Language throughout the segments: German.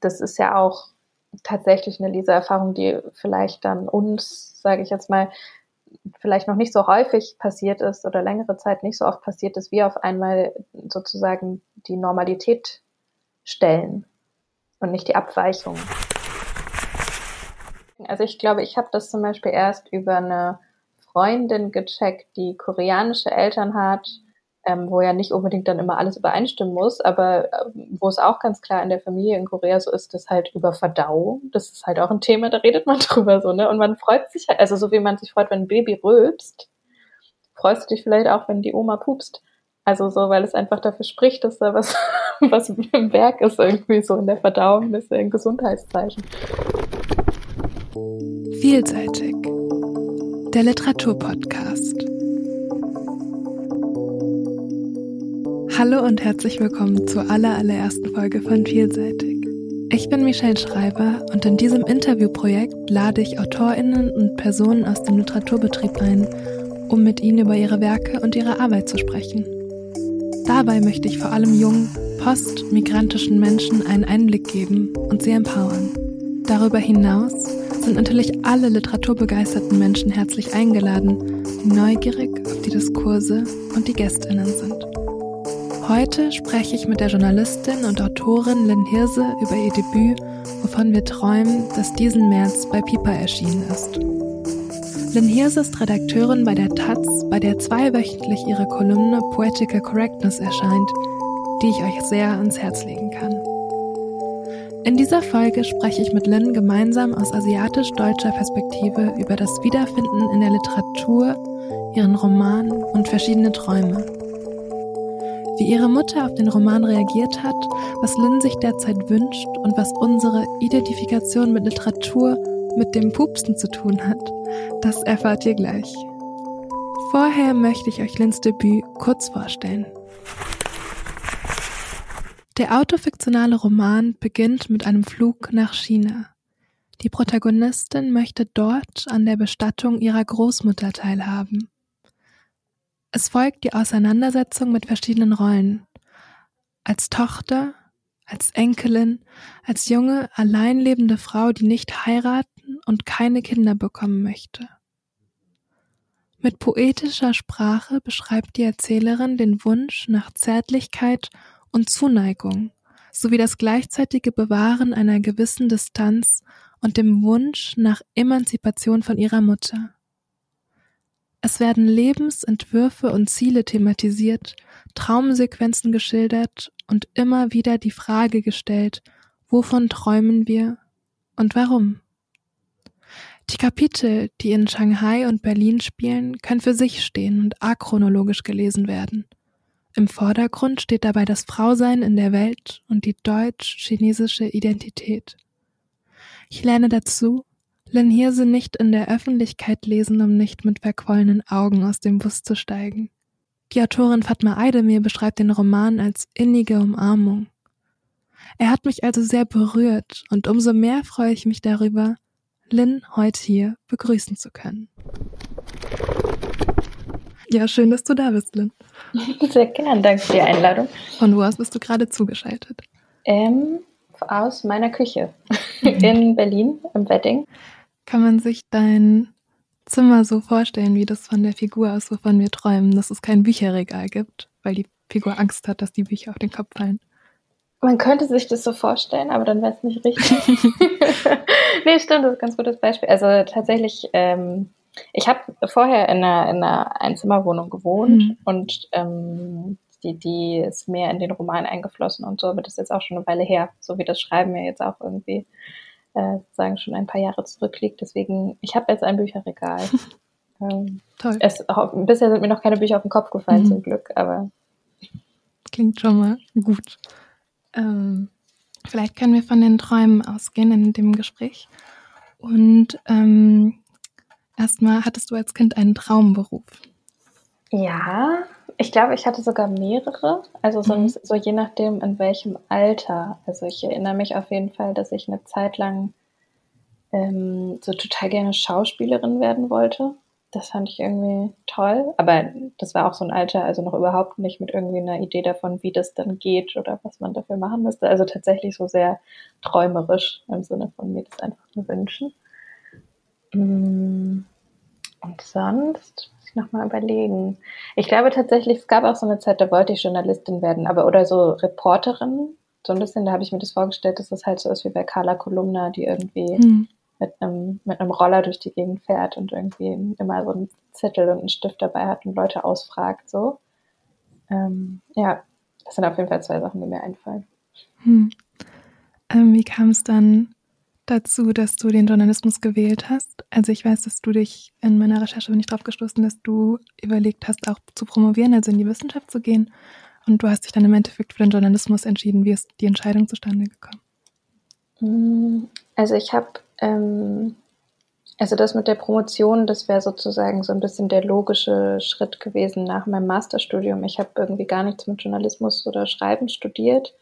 Das ist ja auch tatsächlich eine Leseerfahrung, die vielleicht dann uns, sage ich jetzt mal, vielleicht noch nicht so häufig passiert ist oder längere Zeit nicht so oft passiert ist, wie auf einmal sozusagen die Normalität stellen und nicht die Abweichung. Also ich glaube, ich habe das zum Beispiel erst über eine Freundin gecheckt, die koreanische Eltern hat, ähm, wo ja nicht unbedingt dann immer alles übereinstimmen muss, aber äh, wo es auch ganz klar in der Familie in Korea so ist, dass halt über Verdauung, das ist halt auch ein Thema, da redet man drüber so, ne? Und man freut sich halt, also so wie man sich freut, wenn ein Baby rülpst, freust du dich vielleicht auch, wenn die Oma pupst. Also so, weil es einfach dafür spricht, dass da was, was im Werk ist, irgendwie so in der Verdauung, das ist ein Gesundheitszeichen. Vielseitig. Der Literaturpodcast. Hallo und herzlich willkommen zur allerallerersten Folge von Vielseitig. Ich bin Michelle Schreiber und in diesem Interviewprojekt lade ich AutorInnen und Personen aus dem Literaturbetrieb ein, um mit ihnen über ihre Werke und ihre Arbeit zu sprechen. Dabei möchte ich vor allem jungen, postmigrantischen Menschen einen Einblick geben und sie empowern. Darüber hinaus sind natürlich alle literaturbegeisterten Menschen herzlich eingeladen, die neugierig auf die Diskurse und die Gästinnen sind. Heute spreche ich mit der Journalistin und Autorin Lynn Hirse über ihr Debüt, wovon wir träumen, das diesen März bei Piper erschienen ist. Lynn Hirse ist Redakteurin bei der Taz, bei der zweiwöchentlich ihre Kolumne Poetical Correctness erscheint, die ich euch sehr ans Herz legen kann. In dieser Folge spreche ich mit Lynn gemeinsam aus asiatisch-deutscher Perspektive über das Wiederfinden in der Literatur, ihren Roman und verschiedene Träume. Wie ihre Mutter auf den Roman reagiert hat, was Lynn sich derzeit wünscht und was unsere Identifikation mit Literatur mit dem Pupsen zu tun hat, das erfahrt ihr gleich. Vorher möchte ich euch Lins Debüt kurz vorstellen. Der autofiktionale Roman beginnt mit einem Flug nach China. Die Protagonistin möchte dort an der Bestattung ihrer Großmutter teilhaben. Es folgt die Auseinandersetzung mit verschiedenen Rollen. Als Tochter, als Enkelin, als junge, allein lebende Frau, die nicht heiraten und keine Kinder bekommen möchte. Mit poetischer Sprache beschreibt die Erzählerin den Wunsch nach Zärtlichkeit und Zuneigung sowie das gleichzeitige Bewahren einer gewissen Distanz und dem Wunsch nach Emanzipation von ihrer Mutter. Es werden Lebensentwürfe und Ziele thematisiert, Traumsequenzen geschildert und immer wieder die Frage gestellt, wovon träumen wir und warum? Die Kapitel, die in Shanghai und Berlin spielen, können für sich stehen und achronologisch gelesen werden. Im Vordergrund steht dabei das Frausein in der Welt und die deutsch-chinesische Identität. Ich lerne dazu, Lynn Hirse nicht in der Öffentlichkeit lesen, um nicht mit verquollenen Augen aus dem Bus zu steigen. Die Autorin Fatma Eidemir beschreibt den Roman als innige Umarmung. Er hat mich also sehr berührt und umso mehr freue ich mich darüber, Lynn heute hier begrüßen zu können. Ja, schön, dass du da bist, Lynn. Sehr gern, danke für die Einladung. Von wo aus bist du gerade zugeschaltet? Ähm, aus meiner Küche mhm. in Berlin im Wedding. Kann man sich dein Zimmer so vorstellen, wie das von der Figur aus, wovon wir träumen, dass es kein Bücherregal gibt, weil die Figur Angst hat, dass die Bücher auf den Kopf fallen? Man könnte sich das so vorstellen, aber dann wäre es nicht richtig. nee, stimmt, das ist ein ganz gutes Beispiel. Also tatsächlich, ähm, ich habe vorher in einer, in einer Einzimmerwohnung gewohnt mhm. und ähm, die, die ist mehr in den Roman eingeflossen und so, aber das ist jetzt auch schon eine Weile her, so wie das Schreiben mir jetzt auch irgendwie äh, sagen schon ein paar Jahre zurückliegt. Deswegen, ich habe jetzt ein Bücherregal. ähm, Toll. Es, bisher sind mir noch keine Bücher auf den Kopf gefallen, mhm. zum Glück, aber. Klingt schon mal gut. Ähm, vielleicht können wir von den Träumen ausgehen in dem Gespräch. Und ähm, erstmal, hattest du als Kind einen Traumberuf? Ja, ich glaube, ich hatte sogar mehrere. Also so, mhm. so, je nachdem, in welchem Alter. Also ich erinnere mich auf jeden Fall, dass ich eine Zeit lang ähm, so total gerne Schauspielerin werden wollte. das fand ich irgendwie toll. Aber das war auch so ein Alter, also noch überhaupt nicht mit irgendwie einer Idee davon, wie das dann geht oder was man dafür machen müsste. Also tatsächlich so sehr träumerisch im Sinne von mir das einfach nur wünschen. Mm, und sonst nochmal überlegen. Ich glaube tatsächlich, es gab auch so eine Zeit, da wollte ich Journalistin werden, aber oder so Reporterin. So ein bisschen, da habe ich mir das vorgestellt, dass das halt so ist wie bei Carla Kolumna, die irgendwie mhm mit einem, mit einem Roller durch die Gegend fährt und irgendwie immer so einen Zettel und einen Stift dabei hat und Leute ausfragt, so. Ähm, ja, das sind auf jeden Fall zwei Sachen, die mir einfallen. Hm. Ähm, wie kam es dann dazu, dass du den Journalismus gewählt hast? Also ich weiß, dass du dich in meiner Recherche bin ich drauf gestoßen, dass du überlegt hast, auch zu promovieren, also in die Wissenschaft zu gehen. Und du hast dich dann im Endeffekt für den Journalismus entschieden. Wie ist die Entscheidung zustande gekommen? Hm, also ich habe ähm, also das mit der Promotion, das wäre sozusagen so ein bisschen der logische Schritt gewesen nach meinem Masterstudium. Ich habe irgendwie gar nichts mit Journalismus oder Schreiben studiert.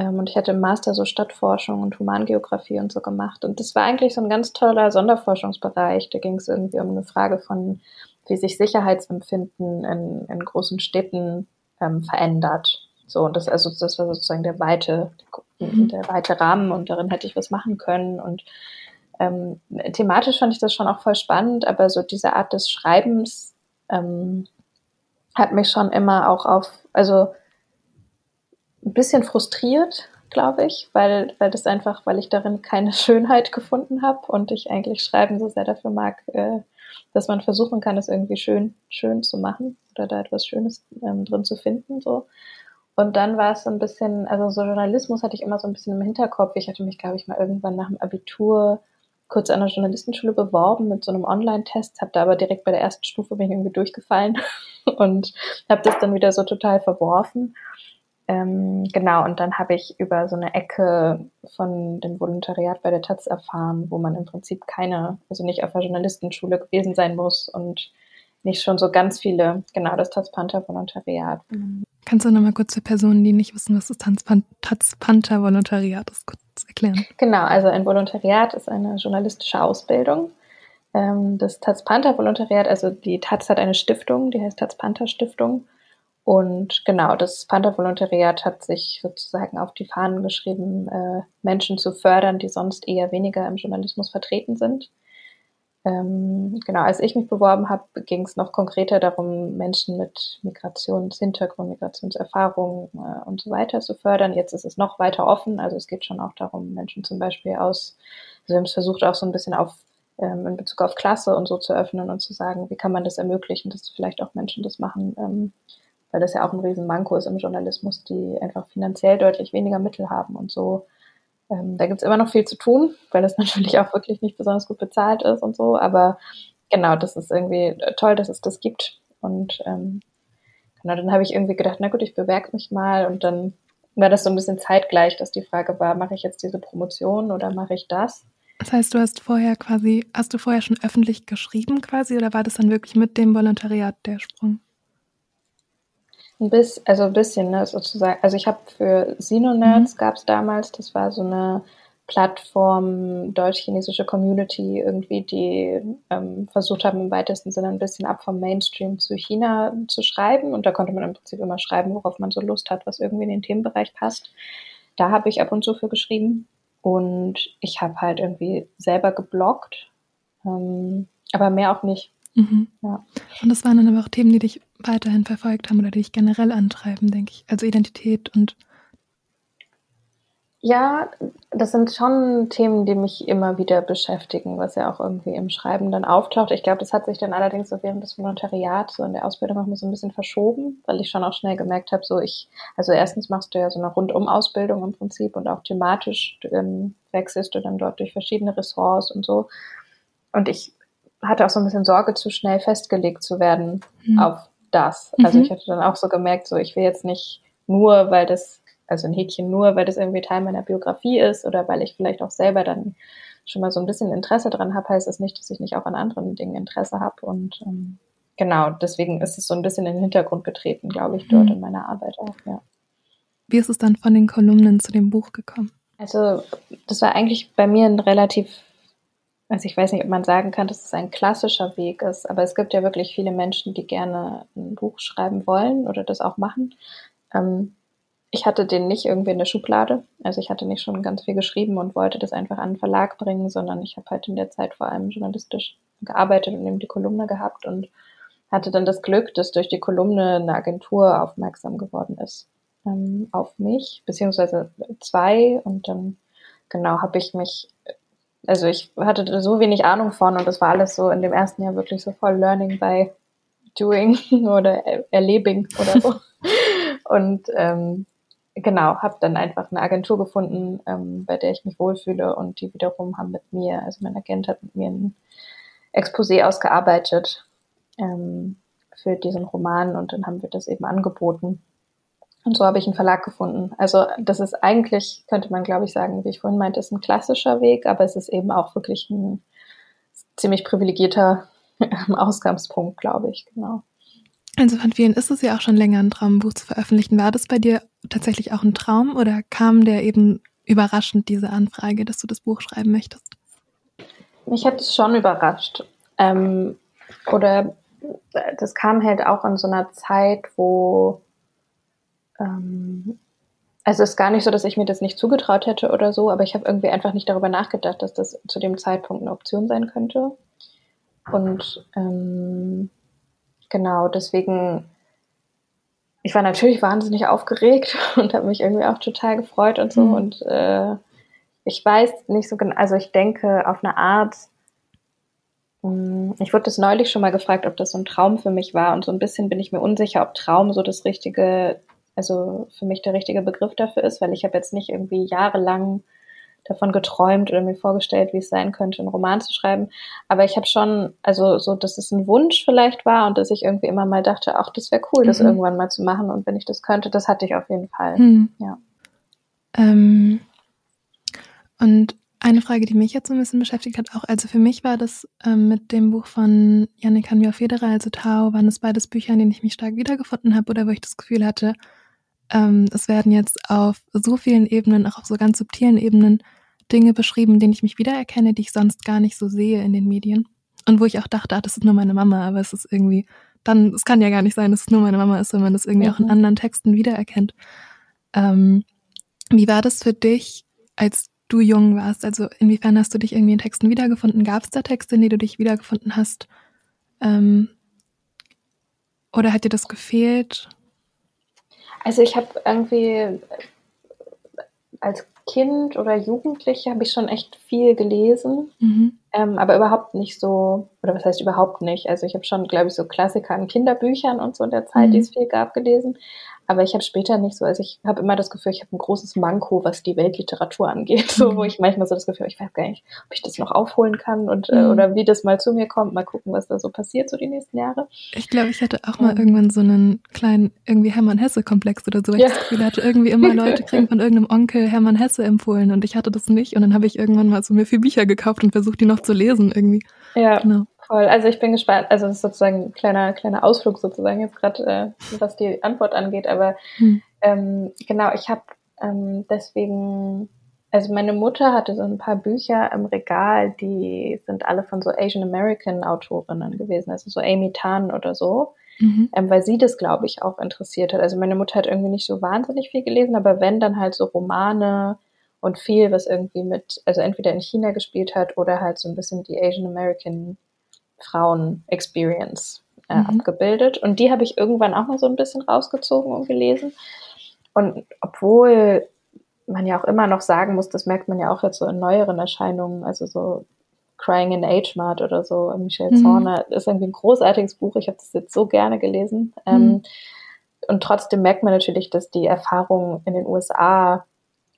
Ähm, und ich hatte im Master so Stadtforschung und Humangeografie und so gemacht. Und das war eigentlich so ein ganz toller Sonderforschungsbereich. Da ging es irgendwie um eine Frage von, wie sich Sicherheitsempfinden in, in großen Städten ähm, verändert. So, und das, also das war sozusagen der weite, mhm. der weite Rahmen und darin hätte ich was machen können. Und ähm, thematisch fand ich das schon auch voll spannend, aber so diese Art des Schreibens ähm, hat mich schon immer auch auf, also ein bisschen frustriert, glaube ich, weil, weil das einfach, weil ich darin keine Schönheit gefunden habe und ich eigentlich Schreiben so sehr dafür mag, äh, dass man versuchen kann, es irgendwie schön, schön zu machen oder da etwas Schönes ähm, drin zu finden. So. Und dann war es so ein bisschen, also so Journalismus hatte ich immer so ein bisschen im Hinterkopf. Ich hatte mich, glaube ich, mal irgendwann nach dem Abitur kurz an der Journalistenschule beworben mit so einem Online-Test, habe da aber direkt bei der ersten Stufe bin ich irgendwie durchgefallen und habe das dann wieder so total verworfen. Ähm, genau, und dann habe ich über so eine Ecke von dem Volontariat bei der Taz erfahren, wo man im Prinzip keine, also nicht auf der Journalistenschule gewesen sein muss und nicht schon so ganz viele, genau, das Taz Panther Volontariat. Kannst du nochmal kurz für Personen, die nicht wissen, was das Taz Panther Volontariat ist, kurz erklären? Genau, also ein Volontariat ist eine journalistische Ausbildung. Ähm, das Taz Panther Volontariat, also die Taz hat eine Stiftung, die heißt Taz Panther Stiftung. Und genau, das Panther Volontariat hat sich sozusagen auf die Fahnen geschrieben, äh, Menschen zu fördern, die sonst eher weniger im Journalismus vertreten sind. Ähm, genau, als ich mich beworben habe, ging es noch konkreter darum, Menschen mit Migrationshintergrund, Migrationserfahrung äh, und so weiter zu fördern. Jetzt ist es noch weiter offen. Also es geht schon auch darum, Menschen zum Beispiel aus, also wir haben es versucht auch so ein bisschen auf ähm, in Bezug auf Klasse und so zu öffnen und zu sagen, wie kann man das ermöglichen, dass vielleicht auch Menschen das machen, ähm, weil das ja auch ein Riesenmanko ist im Journalismus, die einfach finanziell deutlich weniger Mittel haben und so ähm, da gibt es immer noch viel zu tun, weil das natürlich auch wirklich nicht besonders gut bezahlt ist und so. Aber genau, das ist irgendwie toll, dass es das gibt. Und ähm, genau, dann habe ich irgendwie gedacht, na gut, ich bewerbe mich mal. Und dann war das so ein bisschen zeitgleich, dass die Frage war, mache ich jetzt diese Promotion oder mache ich das? Das heißt, du hast vorher quasi, hast du vorher schon öffentlich geschrieben quasi oder war das dann wirklich mit dem Volontariat der Sprung? Ein bisschen, also ein bisschen, ne, sozusagen. Also ich habe für Sino-Nerds mhm. gab es damals, das war so eine Plattform, deutsch-chinesische Community irgendwie, die ähm, versucht haben, im weitesten Sinne ein bisschen ab vom Mainstream zu China zu schreiben. Und da konnte man im Prinzip immer schreiben, worauf man so Lust hat, was irgendwie in den Themenbereich passt. Da habe ich ab und zu für geschrieben. Und ich habe halt irgendwie selber gebloggt, ähm, aber mehr auch nicht. Mhm. Ja. Und das waren dann aber auch Themen, die dich weiterhin verfolgt haben oder die dich generell antreiben, denke ich. Also Identität und. Ja, das sind schon Themen, die mich immer wieder beschäftigen, was ja auch irgendwie im Schreiben dann auftaucht. Ich glaube, das hat sich dann allerdings so während des Volontariats so in der Ausbildung auch mal so ein bisschen verschoben, weil ich schon auch schnell gemerkt habe, so ich, also erstens machst du ja so eine Rundum-Ausbildung im Prinzip und auch thematisch ähm, wechselst du dann dort durch verschiedene Ressorts und so. Und ich hatte auch so ein bisschen Sorge, zu schnell festgelegt zu werden mhm. auf das. Also mhm. ich hatte dann auch so gemerkt, so ich will jetzt nicht nur, weil das, also ein Häkchen nur, weil das irgendwie Teil meiner Biografie ist oder weil ich vielleicht auch selber dann schon mal so ein bisschen Interesse dran habe, heißt das nicht, dass ich nicht auch an anderen Dingen Interesse habe. Und ähm, genau, deswegen ist es so ein bisschen in den Hintergrund getreten, glaube ich, dort mhm. in meiner Arbeit auch, ja. Wie ist es dann von den Kolumnen zu dem Buch gekommen? Also, das war eigentlich bei mir ein relativ also ich weiß nicht, ob man sagen kann, dass es ein klassischer Weg ist, aber es gibt ja wirklich viele Menschen, die gerne ein Buch schreiben wollen oder das auch machen. Ähm, ich hatte den nicht irgendwie in der Schublade. Also ich hatte nicht schon ganz viel geschrieben und wollte das einfach an den Verlag bringen, sondern ich habe halt in der Zeit vor allem journalistisch gearbeitet und eben die Kolumne gehabt und hatte dann das Glück, dass durch die Kolumne eine Agentur aufmerksam geworden ist ähm, auf mich, beziehungsweise zwei und dann genau habe ich mich, also ich hatte so wenig Ahnung von und das war alles so in dem ersten Jahr wirklich so voll Learning by Doing oder Erlebing oder so. und ähm, genau, habe dann einfach eine Agentur gefunden, ähm, bei der ich mich wohlfühle und die wiederum haben mit mir, also mein Agent hat mit mir ein Exposé ausgearbeitet ähm, für diesen Roman und dann haben wir das eben angeboten. Und so habe ich einen Verlag gefunden. Also das ist eigentlich, könnte man glaube ich sagen, wie ich vorhin meinte, ist ein klassischer Weg, aber es ist eben auch wirklich ein ziemlich privilegierter Ausgangspunkt, glaube ich, genau. Also von vielen ist es ja auch schon länger ein Traum, ein Buch zu veröffentlichen. War das bei dir tatsächlich auch ein Traum oder kam der eben überraschend, diese Anfrage, dass du das Buch schreiben möchtest? Mich hat es schon überrascht. Ähm, oder das kam halt auch in so einer Zeit, wo ähm, also es ist gar nicht so, dass ich mir das nicht zugetraut hätte oder so, aber ich habe irgendwie einfach nicht darüber nachgedacht, dass das zu dem Zeitpunkt eine Option sein könnte. Und ähm, genau, deswegen, ich war natürlich wahnsinnig aufgeregt und habe mich irgendwie auch total gefreut und so. Mhm. Und äh, ich weiß nicht so genau, also ich denke auf eine Art, hm, ich wurde das neulich schon mal gefragt, ob das so ein Traum für mich war. Und so ein bisschen bin ich mir unsicher, ob Traum so das richtige, also für mich der richtige Begriff dafür ist, weil ich habe jetzt nicht irgendwie jahrelang davon geträumt oder mir vorgestellt, wie es sein könnte, einen Roman zu schreiben. Aber ich habe schon, also so, dass es ein Wunsch vielleicht war und dass ich irgendwie immer mal dachte, ach, das wäre cool, mhm. das irgendwann mal zu machen. Und wenn ich das könnte, das hatte ich auf jeden Fall. Mhm. Ja. Ähm, und eine Frage, die mich jetzt so ein bisschen beschäftigt hat, auch, also für mich war das ähm, mit dem Buch von Yannick Hanmio Federer, also Tao, waren es beides Bücher, in denen ich mich stark wiedergefunden habe oder wo ich das Gefühl hatte, ähm, es werden jetzt auf so vielen Ebenen, auch auf so ganz subtilen Ebenen, Dinge beschrieben, denen ich mich wiedererkenne, die ich sonst gar nicht so sehe in den Medien. Und wo ich auch dachte, ah, das ist nur meine Mama, aber es ist irgendwie, dann, es kann ja gar nicht sein, dass es nur meine Mama ist, wenn man das irgendwie mhm. auch in mhm. anderen Texten wiedererkennt. Ähm, wie war das für dich, als du jung warst? Also inwiefern hast du dich irgendwie in Texten wiedergefunden? Gab es da Texte, in denen du dich wiedergefunden hast? Ähm, oder hat dir das gefehlt? Also ich habe irgendwie als Kind oder Jugendliche habe ich schon echt viel gelesen, mhm. ähm, aber überhaupt nicht so, oder was heißt überhaupt nicht? Also ich habe schon, glaube ich, so Klassiker in Kinderbüchern und so in der Zeit, mhm. die es viel gab, gelesen. Aber ich habe später nicht so, also ich habe immer das Gefühl, ich habe ein großes Manko, was die Weltliteratur angeht, so, wo mhm. ich manchmal so das Gefühl, ich weiß gar nicht, ob ich das noch aufholen kann und äh, mhm. oder wie das mal zu mir kommt, mal gucken, was da so passiert so die nächsten Jahre. Ich glaube, ich hatte auch mal irgendwann so einen kleinen irgendwie Hermann Hesse Komplex oder so, weil ja. ich das Gefühl hatte, irgendwie immer Leute kriegen von irgendeinem Onkel Hermann Hesse empfohlen und ich hatte das nicht und dann habe ich irgendwann mal so mir vier Bücher gekauft und versucht die noch zu lesen irgendwie. Ja. Genau. Voll. Also ich bin gespannt. Also es ist sozusagen ein kleiner, kleiner Ausflug sozusagen jetzt gerade, äh, was die Antwort angeht. Aber hm. ähm, genau, ich habe ähm, deswegen, also meine Mutter hatte so ein paar Bücher im Regal, die sind alle von so Asian American Autorinnen gewesen, also so Amy Tan oder so. Mhm. Ähm, weil sie das, glaube ich, auch interessiert hat. Also meine Mutter hat irgendwie nicht so wahnsinnig viel gelesen, aber wenn, dann halt so Romane und viel, was irgendwie mit, also entweder in China gespielt hat oder halt so ein bisschen die Asian American Frauen-Experience äh, mhm. abgebildet. Und die habe ich irgendwann auch mal so ein bisschen rausgezogen und gelesen. Und obwohl man ja auch immer noch sagen muss, das merkt man ja auch jetzt so in neueren Erscheinungen, also so Crying in Age Mart oder so, Michelle mhm. Zorner, ist irgendwie ein großartiges Buch. Ich habe das jetzt so gerne gelesen. Mhm. Ähm, und trotzdem merkt man natürlich, dass die Erfahrung in den USA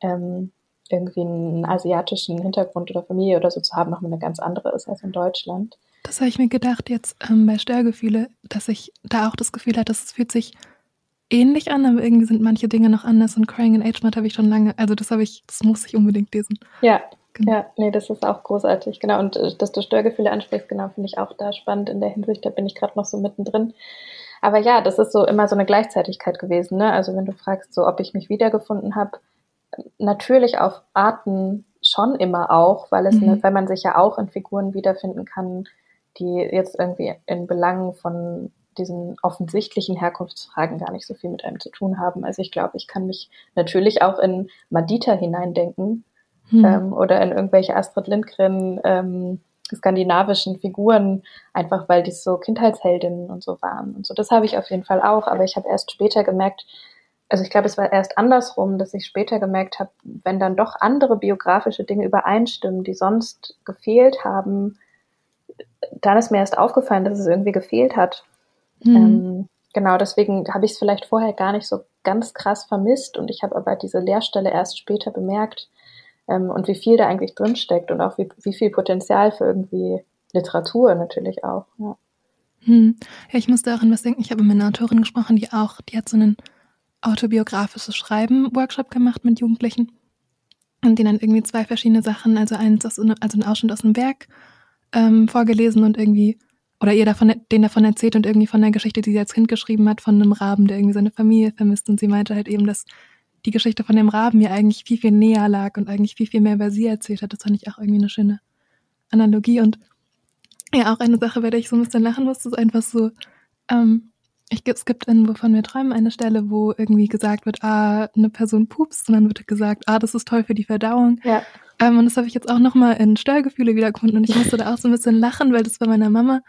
ähm, irgendwie einen asiatischen Hintergrund oder Familie oder so zu haben, nochmal eine ganz andere ist als in Deutschland. Das habe ich mir gedacht jetzt ähm, bei Störgefühle, dass ich da auch das Gefühl hatte, es fühlt sich ähnlich an, aber irgendwie sind manche Dinge noch anders und Crying in Age Mat habe ich schon lange, also das habe ich, das muss ich unbedingt lesen. Ja, genau. ja, nee, das ist auch großartig, genau. Und äh, dass du Störgefühle ansprichst, genau, finde ich auch da spannend in der Hinsicht, da bin ich gerade noch so mittendrin. Aber ja, das ist so immer so eine Gleichzeitigkeit gewesen, ne? Also wenn du fragst, so ob ich mich wiedergefunden habe, natürlich auf Arten schon immer auch, weil es, mhm. ne, weil man sich ja auch in Figuren wiederfinden kann, die jetzt irgendwie in Belangen von diesen offensichtlichen Herkunftsfragen gar nicht so viel mit einem zu tun haben. Also ich glaube, ich kann mich natürlich auch in Madita hineindenken hm. ähm, oder in irgendwelche Astrid Lindgren ähm, skandinavischen Figuren, einfach weil die so Kindheitsheldinnen und so waren und so. Das habe ich auf jeden Fall auch, aber ich habe erst später gemerkt, also ich glaube, es war erst andersrum, dass ich später gemerkt habe, wenn dann doch andere biografische Dinge übereinstimmen, die sonst gefehlt haben, dann ist mir erst aufgefallen, dass es irgendwie gefehlt hat. Mhm. Ähm, genau, deswegen habe ich es vielleicht vorher gar nicht so ganz krass vermisst und ich habe aber diese Leerstelle erst später bemerkt ähm, und wie viel da eigentlich drinsteckt und auch wie, wie viel Potenzial für irgendwie Literatur natürlich auch. Ja. Hm. Ja, ich musste auch an was denken. Ich habe mit einer Autorin gesprochen, die auch, die hat so einen autobiografisches Schreiben-Workshop gemacht mit Jugendlichen und die dann irgendwie zwei verschiedene Sachen, also eins aus, also ein Ausschnitt aus einem Werk ähm, vorgelesen und irgendwie oder ihr davon, denen davon erzählt und irgendwie von der Geschichte, die sie als Kind geschrieben hat, von einem Raben, der irgendwie seine Familie vermisst. Und sie meinte halt eben, dass die Geschichte von dem Raben ihr eigentlich viel, viel näher lag und eigentlich viel, viel mehr über sie erzählt hat. Das fand ich auch irgendwie eine schöne Analogie. Und ja, auch eine Sache, bei der ich so ein bisschen lachen musste, ist einfach so, ähm, ich, es gibt in Wovon wir träumen eine Stelle, wo irgendwie gesagt wird, ah, eine Person pupst und dann wird gesagt, ah, das ist toll für die Verdauung. Ja. Ähm, und das habe ich jetzt auch nochmal in Störgefühle wiedergefunden und ich musste da auch so ein bisschen lachen, weil das bei meiner Mama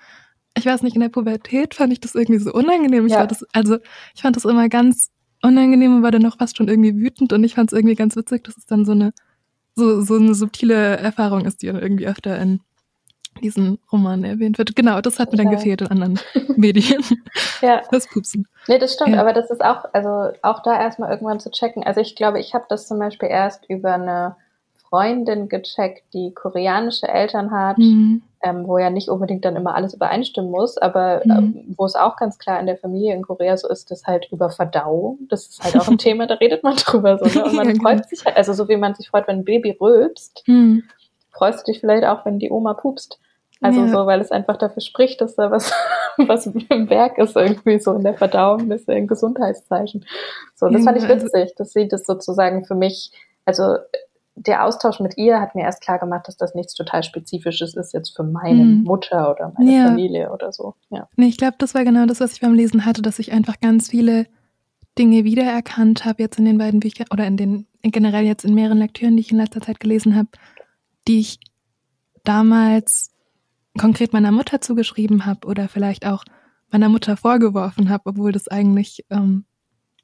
ich weiß nicht, in der Pubertät fand ich das irgendwie so unangenehm. Ich ja. das, also ich fand das immer ganz unangenehm und war dann noch fast schon irgendwie wütend und ich fand es irgendwie ganz witzig, dass es dann so eine, so, so eine subtile Erfahrung ist, die dann irgendwie öfter in diesen Roman erwähnt wird. Genau, das hat mir dann gefehlt in anderen Medien. ja. Das Pupsen. Nee, das stimmt, ja. aber das ist auch, also auch da erstmal irgendwann zu checken. Also ich glaube, ich habe das zum Beispiel erst über eine Freundin gecheckt, die koreanische Eltern hat, mhm. ähm, wo ja nicht unbedingt dann immer alles übereinstimmen muss, aber mhm. ähm, wo es auch ganz klar in der Familie in Korea so ist, dass halt über Verdauung, das ist halt auch ein Thema, da redet man drüber so, ne? Und man ja, freut genau. sich halt, also so wie man sich freut, wenn ein Baby rülpst, mhm. freust du dich vielleicht auch, wenn die Oma pupst. Also ja. so, weil es einfach dafür spricht, dass da was, was im Werk ist, irgendwie so in der Verdauung, das ist ein Gesundheitszeichen. So, das ja, fand ich also witzig, dass sie das sozusagen für mich, also der Austausch mit ihr hat mir erst klar gemacht, dass das nichts total Spezifisches ist jetzt für meine mhm. Mutter oder meine ja. Familie oder so. Ja. Nee, ich glaube, das war genau das, was ich beim Lesen hatte, dass ich einfach ganz viele Dinge wiedererkannt habe jetzt in den beiden Büchern oder in den generell jetzt in mehreren Lektüren, die ich in letzter Zeit gelesen habe, die ich damals konkret meiner Mutter zugeschrieben habe oder vielleicht auch meiner Mutter vorgeworfen habe, obwohl das eigentlich ähm,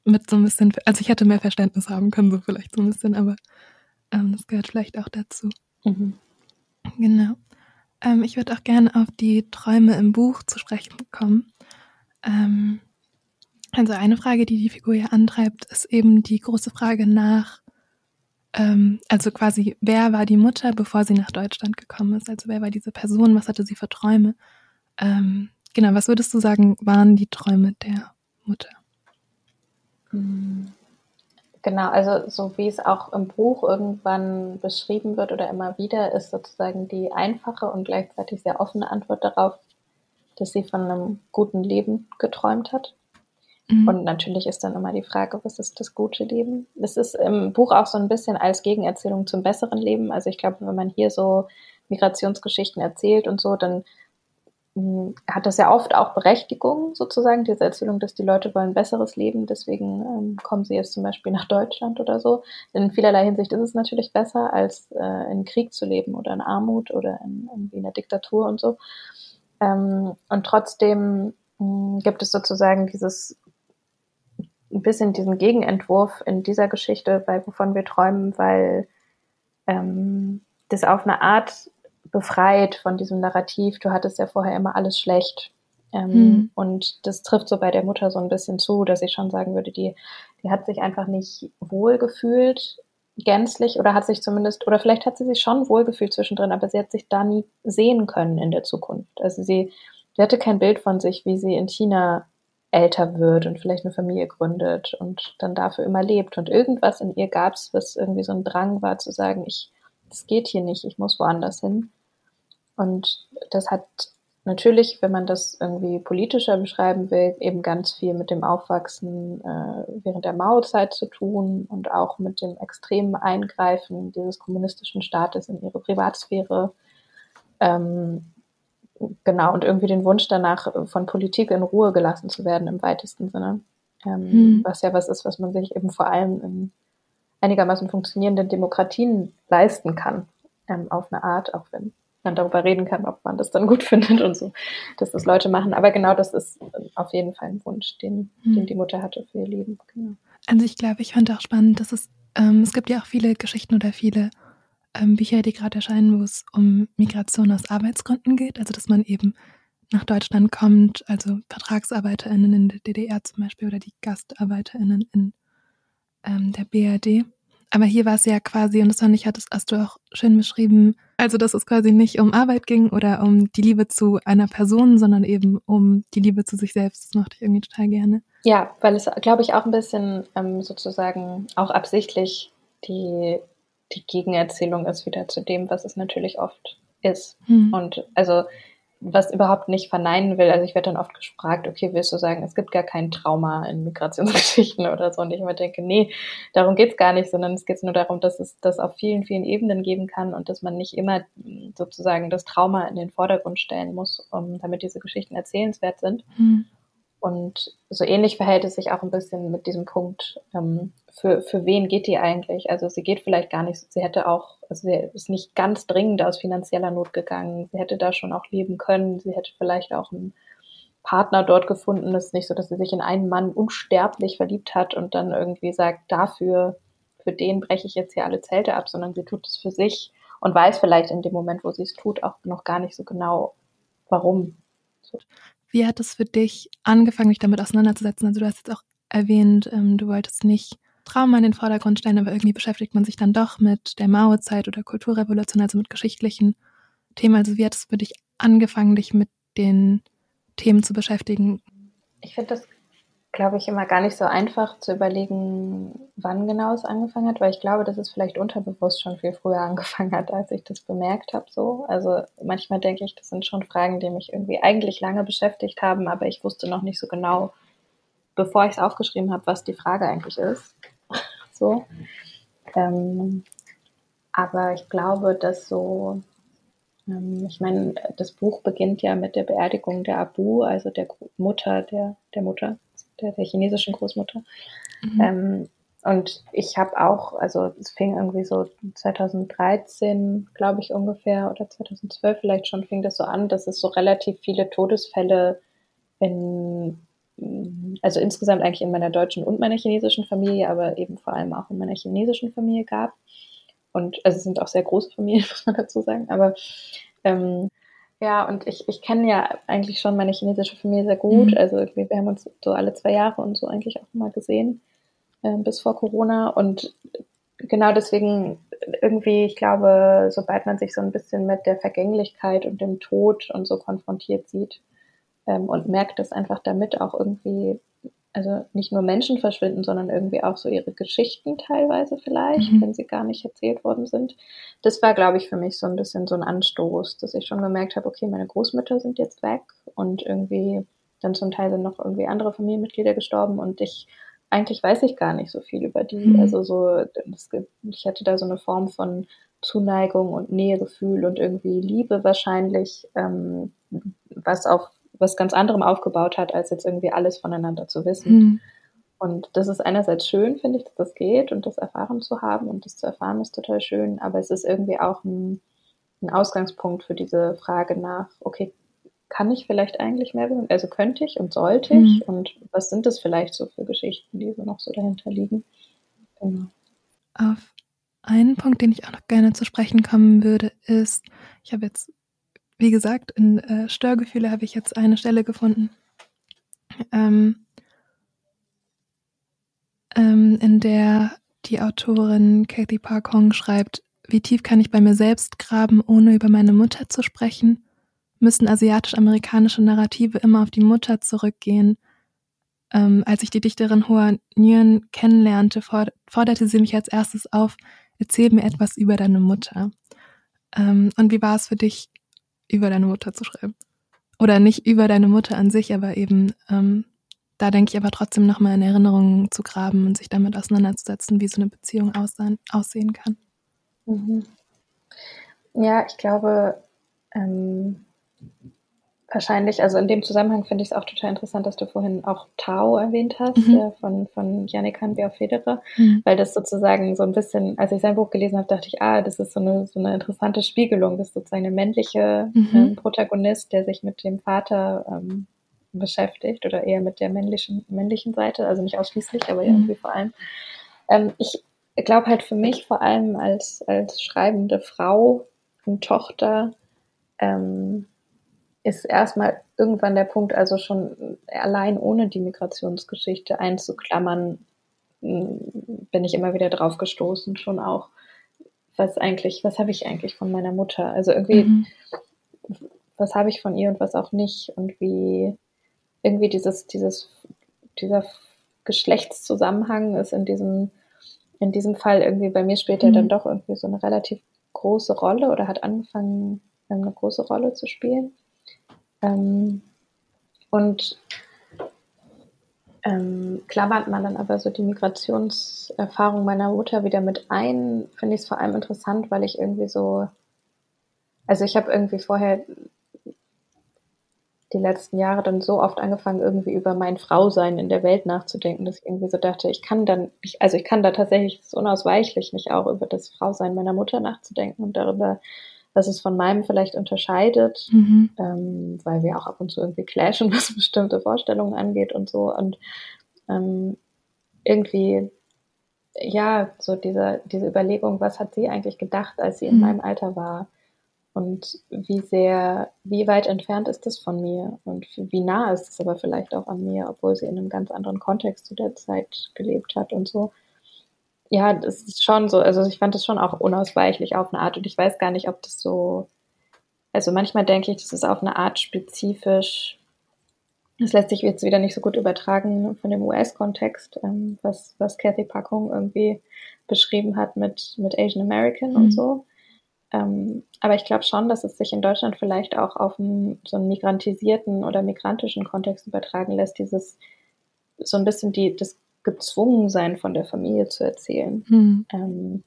mit so ein bisschen, also ich hätte mehr Verständnis haben können, so vielleicht so ein bisschen, aber ähm, das gehört vielleicht auch dazu. Mhm. Genau. Ähm, ich würde auch gerne auf die Träume im Buch zu sprechen kommen. Ähm, also eine Frage, die die Figur ja antreibt, ist eben die große Frage nach, ähm, also quasi, wer war die Mutter, bevor sie nach Deutschland gekommen ist? Also wer war diese Person? Was hatte sie für Träume? Ähm, genau, was würdest du sagen, waren die Träume der Mutter? Mhm. Genau, also so wie es auch im Buch irgendwann beschrieben wird oder immer wieder, ist sozusagen die einfache und gleichzeitig sehr offene Antwort darauf, dass sie von einem guten Leben geträumt hat. Mhm. Und natürlich ist dann immer die Frage, was ist das gute Leben? Es ist im Buch auch so ein bisschen als Gegenerzählung zum besseren Leben. Also ich glaube, wenn man hier so Migrationsgeschichten erzählt und so, dann hat das ja oft auch Berechtigung, sozusagen, diese Erzählung, dass die Leute wollen besseres Leben, deswegen ähm, kommen sie jetzt zum Beispiel nach Deutschland oder so. In vielerlei Hinsicht ist es natürlich besser, als äh, in Krieg zu leben oder in Armut oder in, irgendwie in der Diktatur und so. Ähm, und trotzdem mh, gibt es sozusagen dieses ein bisschen diesen Gegenentwurf in dieser Geschichte, weil wovon wir träumen, weil ähm, das auf eine Art befreit von diesem Narrativ, du hattest ja vorher immer alles schlecht. Ähm, hm. Und das trifft so bei der Mutter so ein bisschen zu, dass ich schon sagen würde, die, die hat sich einfach nicht wohl gefühlt, gänzlich, oder hat sich zumindest, oder vielleicht hat sie sich schon wohl gefühlt zwischendrin, aber sie hat sich da nie sehen können in der Zukunft. Also sie, sie hatte kein Bild von sich, wie sie in China älter wird und vielleicht eine Familie gründet und dann dafür immer lebt. Und irgendwas in ihr gab es, was irgendwie so ein Drang war zu sagen, ich, das geht hier nicht, ich muss woanders hin. Und das hat natürlich, wenn man das irgendwie politischer beschreiben will, eben ganz viel mit dem Aufwachsen äh, während der Maozeit zu tun und auch mit dem extremen Eingreifen dieses kommunistischen Staates in ihre Privatsphäre. Ähm, genau, und irgendwie den Wunsch danach, von Politik in Ruhe gelassen zu werden im weitesten Sinne. Ähm, hm. Was ja was ist, was man sich eben vor allem in einigermaßen funktionierenden Demokratien leisten kann, ähm, auf eine Art, auch wenn man darüber reden kann, ob man das dann gut findet und so, dass das Leute machen. Aber genau das ist auf jeden Fall ein Wunsch, den, hm. den die Mutter hatte für ihr Leben. Genau. Also ich glaube, ich fand auch spannend, dass es, ähm, es gibt ja auch viele Geschichten oder viele ähm, Bücher, die gerade erscheinen, wo es um Migration aus Arbeitsgründen geht, also dass man eben nach Deutschland kommt, also VertragsarbeiterInnen in der DDR zum Beispiel oder die GastarbeiterInnen in ähm, der BRD. Aber hier war es ja quasi, und das fand ich, hattest, hast du auch schön beschrieben, also dass es quasi nicht um Arbeit ging oder um die Liebe zu einer Person, sondern eben um die Liebe zu sich selbst. Das mochte ich irgendwie total gerne. Ja, weil es, glaube ich, auch ein bisschen ähm, sozusagen auch absichtlich die, die Gegenerzählung ist wieder zu dem, was es natürlich oft ist. Hm. Und also was überhaupt nicht verneinen will. Also ich werde dann oft gefragt, okay, willst du sagen, es gibt gar kein Trauma in Migrationsgeschichten oder so? Und ich immer denke, nee, darum geht's gar nicht, sondern es geht nur darum, dass es das auf vielen, vielen Ebenen geben kann und dass man nicht immer sozusagen das Trauma in den Vordergrund stellen muss, um, damit diese Geschichten erzählenswert sind. Mhm. Und so ähnlich verhält es sich auch ein bisschen mit diesem Punkt, ähm, für, für wen geht die eigentlich? Also sie geht vielleicht gar nicht, sie hätte auch, also sie ist nicht ganz dringend aus finanzieller Not gegangen. Sie hätte da schon auch leben können. Sie hätte vielleicht auch einen Partner dort gefunden. Es ist nicht so, dass sie sich in einen Mann unsterblich verliebt hat und dann irgendwie sagt, dafür, für den breche ich jetzt hier alle Zelte ab, sondern sie tut es für sich und weiß vielleicht in dem Moment, wo sie es tut, auch noch gar nicht so genau, warum. Wie hat es für dich angefangen, dich damit auseinanderzusetzen? Also du hast jetzt auch erwähnt, ähm, du wolltest nicht Trauma in den Vordergrund stellen, aber irgendwie beschäftigt man sich dann doch mit der Mauerzeit oder Kulturrevolution, also mit geschichtlichen Themen. Also wie hat es für dich angefangen, dich mit den Themen zu beschäftigen? Ich finde das glaube ich, immer gar nicht so einfach zu überlegen, wann genau es angefangen hat, weil ich glaube, dass es vielleicht unterbewusst schon viel früher angefangen hat, als ich das bemerkt habe. So, also manchmal denke ich, das sind schon Fragen, die mich irgendwie eigentlich lange beschäftigt haben, aber ich wusste noch nicht so genau, bevor ich es aufgeschrieben habe, was die Frage eigentlich ist. so. Ähm, aber ich glaube, dass so ähm, ich meine, das Buch beginnt ja mit der Beerdigung der Abu, also der Mutter der, der Mutter der, der chinesischen Großmutter. Mhm. Ähm, und ich habe auch, also es fing irgendwie so 2013, glaube ich ungefähr, oder 2012 vielleicht schon, fing das so an, dass es so relativ viele Todesfälle in, also insgesamt eigentlich in meiner deutschen und meiner chinesischen Familie, aber eben vor allem auch in meiner chinesischen Familie gab. Und also es sind auch sehr große Familien, muss man dazu sagen, aber ähm, ja, und ich, ich kenne ja eigentlich schon meine chinesische Familie sehr gut. Mhm. Also wir haben uns so alle zwei Jahre und so eigentlich auch mal gesehen, äh, bis vor Corona. Und genau deswegen irgendwie, ich glaube, sobald man sich so ein bisschen mit der Vergänglichkeit und dem Tod und so konfrontiert sieht ähm, und merkt, dass einfach damit auch irgendwie also nicht nur Menschen verschwinden, sondern irgendwie auch so ihre Geschichten teilweise vielleicht, mhm. wenn sie gar nicht erzählt worden sind. Das war, glaube ich, für mich so ein bisschen so ein Anstoß, dass ich schon gemerkt habe, okay, meine Großmütter sind jetzt weg und irgendwie dann zum Teil sind noch irgendwie andere Familienmitglieder gestorben und ich eigentlich weiß ich gar nicht so viel über die. Mhm. Also so, das, ich hatte da so eine Form von Zuneigung und Nähegefühl und irgendwie Liebe wahrscheinlich, ähm, was auf was ganz anderem aufgebaut hat, als jetzt irgendwie alles voneinander zu wissen. Mhm. Und das ist einerseits schön, finde ich, dass das geht und das erfahren zu haben und das zu erfahren ist total schön, aber es ist irgendwie auch ein, ein Ausgangspunkt für diese Frage nach, okay, kann ich vielleicht eigentlich mehr wissen? Also könnte ich und sollte ich? Mhm. Und was sind das vielleicht so für Geschichten, die so noch so dahinter liegen? Genau. Auf einen Punkt, den ich auch noch gerne zu sprechen kommen würde, ist, ich habe jetzt wie gesagt, in äh, Störgefühle habe ich jetzt eine Stelle gefunden, ähm, ähm, in der die Autorin Kathy Park Hong schreibt, wie tief kann ich bei mir selbst graben, ohne über meine Mutter zu sprechen? Müssen asiatisch-amerikanische Narrative immer auf die Mutter zurückgehen? Ähm, als ich die Dichterin Hoa Nguyen kennenlernte, forderte sie mich als erstes auf, erzähl mir etwas über deine Mutter. Ähm, und wie war es für dich, über deine Mutter zu schreiben? oder nicht über deine Mutter an sich, aber eben ähm, da denke ich aber trotzdem nochmal in Erinnerungen zu graben und sich damit auseinanderzusetzen, wie so eine Beziehung aussehen, aussehen kann. Mhm. Ja, ich glaube, ähm, wahrscheinlich, also in dem Zusammenhang finde ich es auch total interessant, dass du vorhin auch Tau erwähnt hast, mhm. äh, von, von Janik Hanbjer Federer, mhm. weil das sozusagen so ein bisschen, als ich sein Buch gelesen habe, dachte ich, ah, das ist so eine, so eine interessante Spiegelung, das ist sozusagen eine männliche mhm. ähm, Protagonist, der sich mit dem Vater ähm, beschäftigt oder eher mit der männlichen, männlichen Seite, also nicht ausschließlich, aber mhm. irgendwie vor allem. Ähm, ich glaube halt für mich vor allem als, als schreibende Frau und Tochter, ähm, ist erstmal irgendwann der Punkt, also schon allein ohne die Migrationsgeschichte einzuklammern, bin ich immer wieder drauf gestoßen, schon auch, was eigentlich, was habe ich eigentlich von meiner Mutter? Also irgendwie, mhm. was habe ich von ihr und was auch nicht? Und wie irgendwie dieses, dieses, dieser Geschlechtszusammenhang ist in diesem, in diesem Fall irgendwie bei mir später mhm. dann doch irgendwie so eine relativ große Rolle oder hat angefangen, eine große Rolle zu spielen. Ähm, und ähm, klammert man dann aber so die Migrationserfahrung meiner Mutter wieder mit ein, finde ich es vor allem interessant, weil ich irgendwie so, also ich habe irgendwie vorher die letzten Jahre dann so oft angefangen, irgendwie über mein Frausein in der Welt nachzudenken, dass ich irgendwie so dachte, ich kann dann, ich, also ich kann da tatsächlich unausweichlich nicht auch über das Frausein meiner Mutter nachzudenken und darüber, was es von meinem vielleicht unterscheidet, mhm. ähm, weil wir auch ab und zu irgendwie clashen, was bestimmte Vorstellungen angeht und so. Und ähm, irgendwie, ja, so diese, diese Überlegung, was hat sie eigentlich gedacht, als sie in mhm. meinem Alter war? Und wie sehr, wie weit entfernt ist das von mir? Und wie nah ist es aber vielleicht auch an mir, obwohl sie in einem ganz anderen Kontext zu der Zeit gelebt hat und so ja, das ist schon so, also ich fand das schon auch unausweichlich auf eine Art und ich weiß gar nicht, ob das so, also manchmal denke ich, das ist auf eine Art spezifisch, das lässt sich jetzt wieder nicht so gut übertragen von dem US-Kontext, ähm, was, was Kathy Packung irgendwie beschrieben hat mit, mit Asian American mhm. und so. Ähm, aber ich glaube schon, dass es sich in Deutschland vielleicht auch auf einen, so einen migrantisierten oder migrantischen Kontext übertragen lässt, dieses so ein bisschen die, das gezwungen sein, von der Familie zu erzählen. Mhm. Ähm,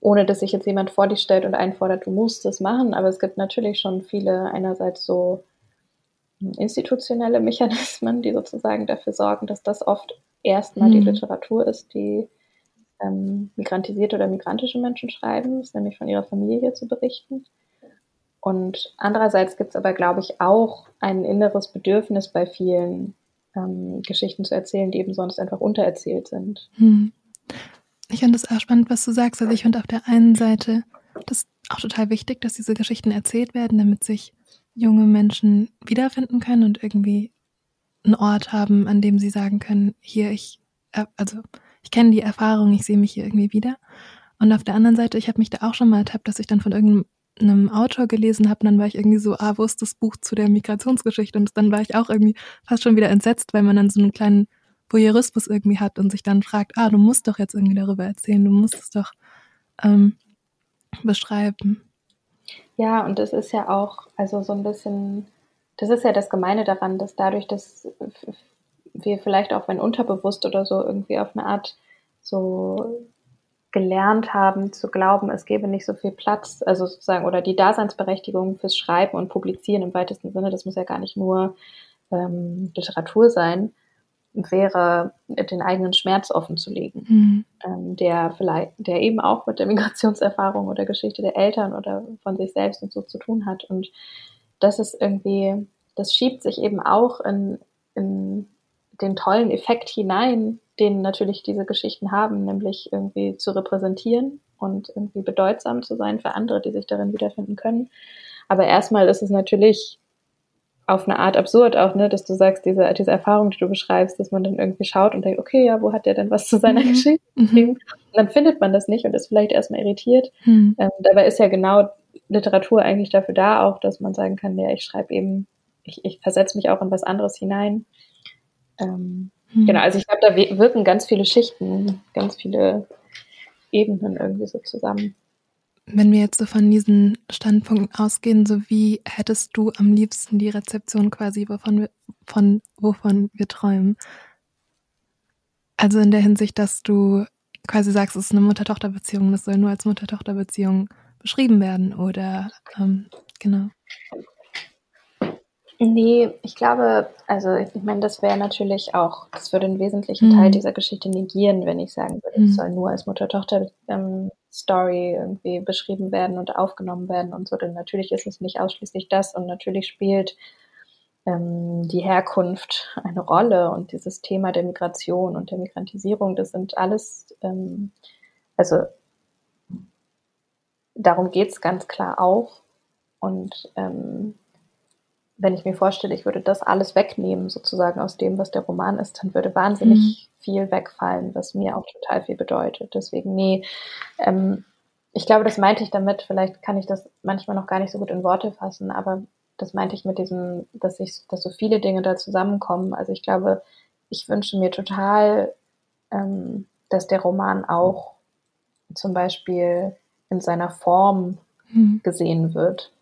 ohne dass sich jetzt jemand vor dich stellt und einfordert, du musst es machen. Aber es gibt natürlich schon viele einerseits so institutionelle Mechanismen, die sozusagen dafür sorgen, dass das oft erstmal mhm. die Literatur ist, die ähm, migrantisierte oder migrantische Menschen schreiben, ist nämlich von ihrer Familie zu berichten. Und andererseits gibt es aber, glaube ich, auch ein inneres Bedürfnis bei vielen ähm, Geschichten zu erzählen, die eben sonst einfach untererzählt sind. Hm. Ich finde es auch spannend, was du sagst. Also ich finde auf der einen Seite das auch total wichtig, dass diese Geschichten erzählt werden, damit sich junge Menschen wiederfinden können und irgendwie einen Ort haben, an dem sie sagen können, hier, ich, äh, also ich kenne die Erfahrung, ich sehe mich hier irgendwie wieder. Und auf der anderen Seite, ich habe mich da auch schon mal ertappt, dass ich dann von irgendeinem einem Autor gelesen habe, dann war ich irgendwie so, ah, wo ist das Buch zu der Migrationsgeschichte? Und dann war ich auch irgendwie fast schon wieder entsetzt, weil man dann so einen kleinen Voyeurismus irgendwie hat und sich dann fragt, ah, du musst doch jetzt irgendwie darüber erzählen, du musst es doch ähm, beschreiben. Ja, und das ist ja auch, also so ein bisschen, das ist ja das Gemeine daran, dass dadurch, dass wir vielleicht auch, wenn unterbewusst oder so, irgendwie auf eine Art so gelernt haben zu glauben, es gäbe nicht so viel Platz, also sozusagen, oder die Daseinsberechtigung fürs Schreiben und Publizieren im weitesten Sinne, das muss ja gar nicht nur ähm, Literatur sein, wäre, den eigenen Schmerz offen zu legen, mhm. ähm, der vielleicht, der eben auch mit der Migrationserfahrung oder Geschichte der Eltern oder von sich selbst und so zu tun hat. Und das ist irgendwie, das schiebt sich eben auch in, in den tollen Effekt hinein, den natürlich diese Geschichten haben, nämlich irgendwie zu repräsentieren und irgendwie bedeutsam zu sein für andere, die sich darin wiederfinden können. Aber erstmal ist es natürlich auf eine Art absurd auch, ne, dass du sagst, diese, diese Erfahrung, die du beschreibst, dass man dann irgendwie schaut und denkt, okay, ja, wo hat der denn was zu seiner mhm. Geschichte mhm. geschrieben? Und dann findet man das nicht und ist vielleicht erstmal irritiert. Mhm. Ähm, dabei ist ja genau Literatur eigentlich dafür da auch, dass man sagen kann, ja, ich schreibe eben, ich, ich versetze mich auch in was anderes hinein. Ähm, hm. Genau, also ich glaube, da wirken ganz viele Schichten, ganz viele Ebenen irgendwie so zusammen. wenn wir jetzt so von diesen Standpunkten ausgehen, so wie hättest du am liebsten die Rezeption quasi, wovon wir, von, wovon wir träumen? Also in der Hinsicht, dass du quasi sagst, es ist eine Mutter-Tochter-Beziehung, das soll nur als Mutter-Tochter-Beziehung beschrieben werden oder ähm, genau. Nee, ich glaube, also ich meine, das wäre natürlich auch, das würde einen wesentlichen mhm. Teil dieser Geschichte negieren, wenn ich sagen würde, mhm. es soll nur als Mutter-Tochter-Story ähm, irgendwie beschrieben werden und aufgenommen werden und so. Denn natürlich ist es nicht ausschließlich das und natürlich spielt ähm, die Herkunft eine Rolle und dieses Thema der Migration und der Migrantisierung, das sind alles, ähm, also darum geht's ganz klar auch. Und ähm, wenn ich mir vorstelle, ich würde das alles wegnehmen, sozusagen aus dem, was der Roman ist, dann würde wahnsinnig mhm. viel wegfallen, was mir auch total viel bedeutet. Deswegen, nee, ähm, ich glaube, das meinte ich damit, vielleicht kann ich das manchmal noch gar nicht so gut in Worte fassen, aber das meinte ich mit diesem, dass ich, dass so viele Dinge da zusammenkommen. Also ich glaube, ich wünsche mir total, ähm, dass der Roman auch zum Beispiel in seiner Form mhm. gesehen wird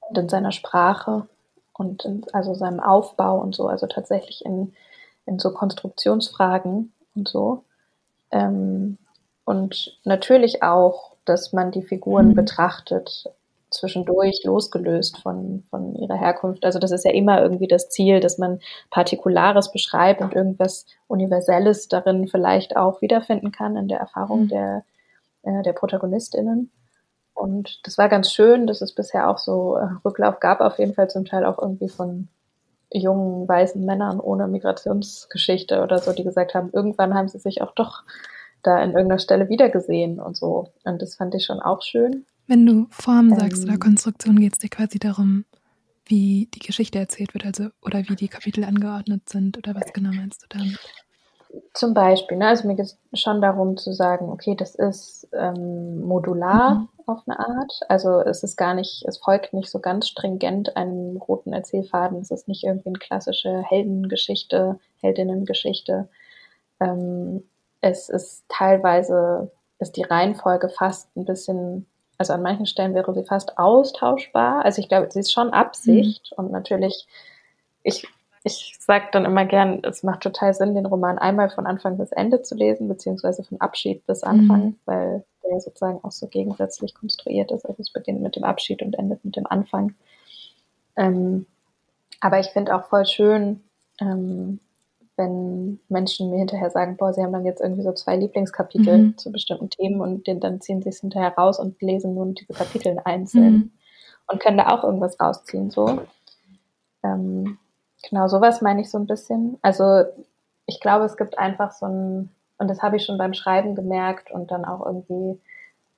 und in seiner Sprache und in, also seinem Aufbau und so, also tatsächlich in, in so Konstruktionsfragen und so. Ähm, und natürlich auch, dass man die Figuren mhm. betrachtet, zwischendurch losgelöst von, von ihrer Herkunft. Also das ist ja immer irgendwie das Ziel, dass man Partikulares beschreibt und irgendwas Universelles darin vielleicht auch wiederfinden kann in der Erfahrung mhm. der, äh, der ProtagonistInnen. Und das war ganz schön, dass es bisher auch so äh, Rücklauf gab, auf jeden Fall zum Teil auch irgendwie von jungen weißen Männern ohne Migrationsgeschichte oder so, die gesagt haben, irgendwann haben sie sich auch doch da in irgendeiner Stelle wiedergesehen und so. Und das fand ich schon auch schön. Wenn du Form ähm, sagst oder Konstruktion, geht es dir quasi darum, wie die Geschichte erzählt wird, also oder wie die Kapitel angeordnet sind oder was genau meinst du damit? Zum Beispiel, ne? also mir geht es schon darum zu sagen, okay, das ist ähm, modular mhm. auf eine Art. Also es ist gar nicht, es folgt nicht so ganz stringent einem roten Erzählfaden. Es ist nicht irgendwie eine klassische Heldengeschichte, Heldinnengeschichte. Ähm, es ist teilweise, ist die Reihenfolge fast ein bisschen, also an manchen Stellen wäre sie fast austauschbar. Also ich glaube, sie ist schon Absicht mhm. und natürlich, ich ich sage dann immer gern, es macht total Sinn, den Roman einmal von Anfang bis Ende zu lesen, beziehungsweise von Abschied bis Anfang, mhm. weil der sozusagen auch so gegensätzlich konstruiert ist. Also es beginnt mit dem Abschied und endet mit dem Anfang. Ähm, aber ich finde auch voll schön, ähm, wenn Menschen mir hinterher sagen, boah, sie haben dann jetzt irgendwie so zwei Lieblingskapitel mhm. zu bestimmten Themen und den, dann ziehen sie es hinterher raus und lesen nun diese Kapitel einzeln mhm. und können da auch irgendwas rausziehen, so. Ähm, Genau, sowas meine ich so ein bisschen. Also ich glaube, es gibt einfach so ein, und das habe ich schon beim Schreiben gemerkt und dann auch irgendwie,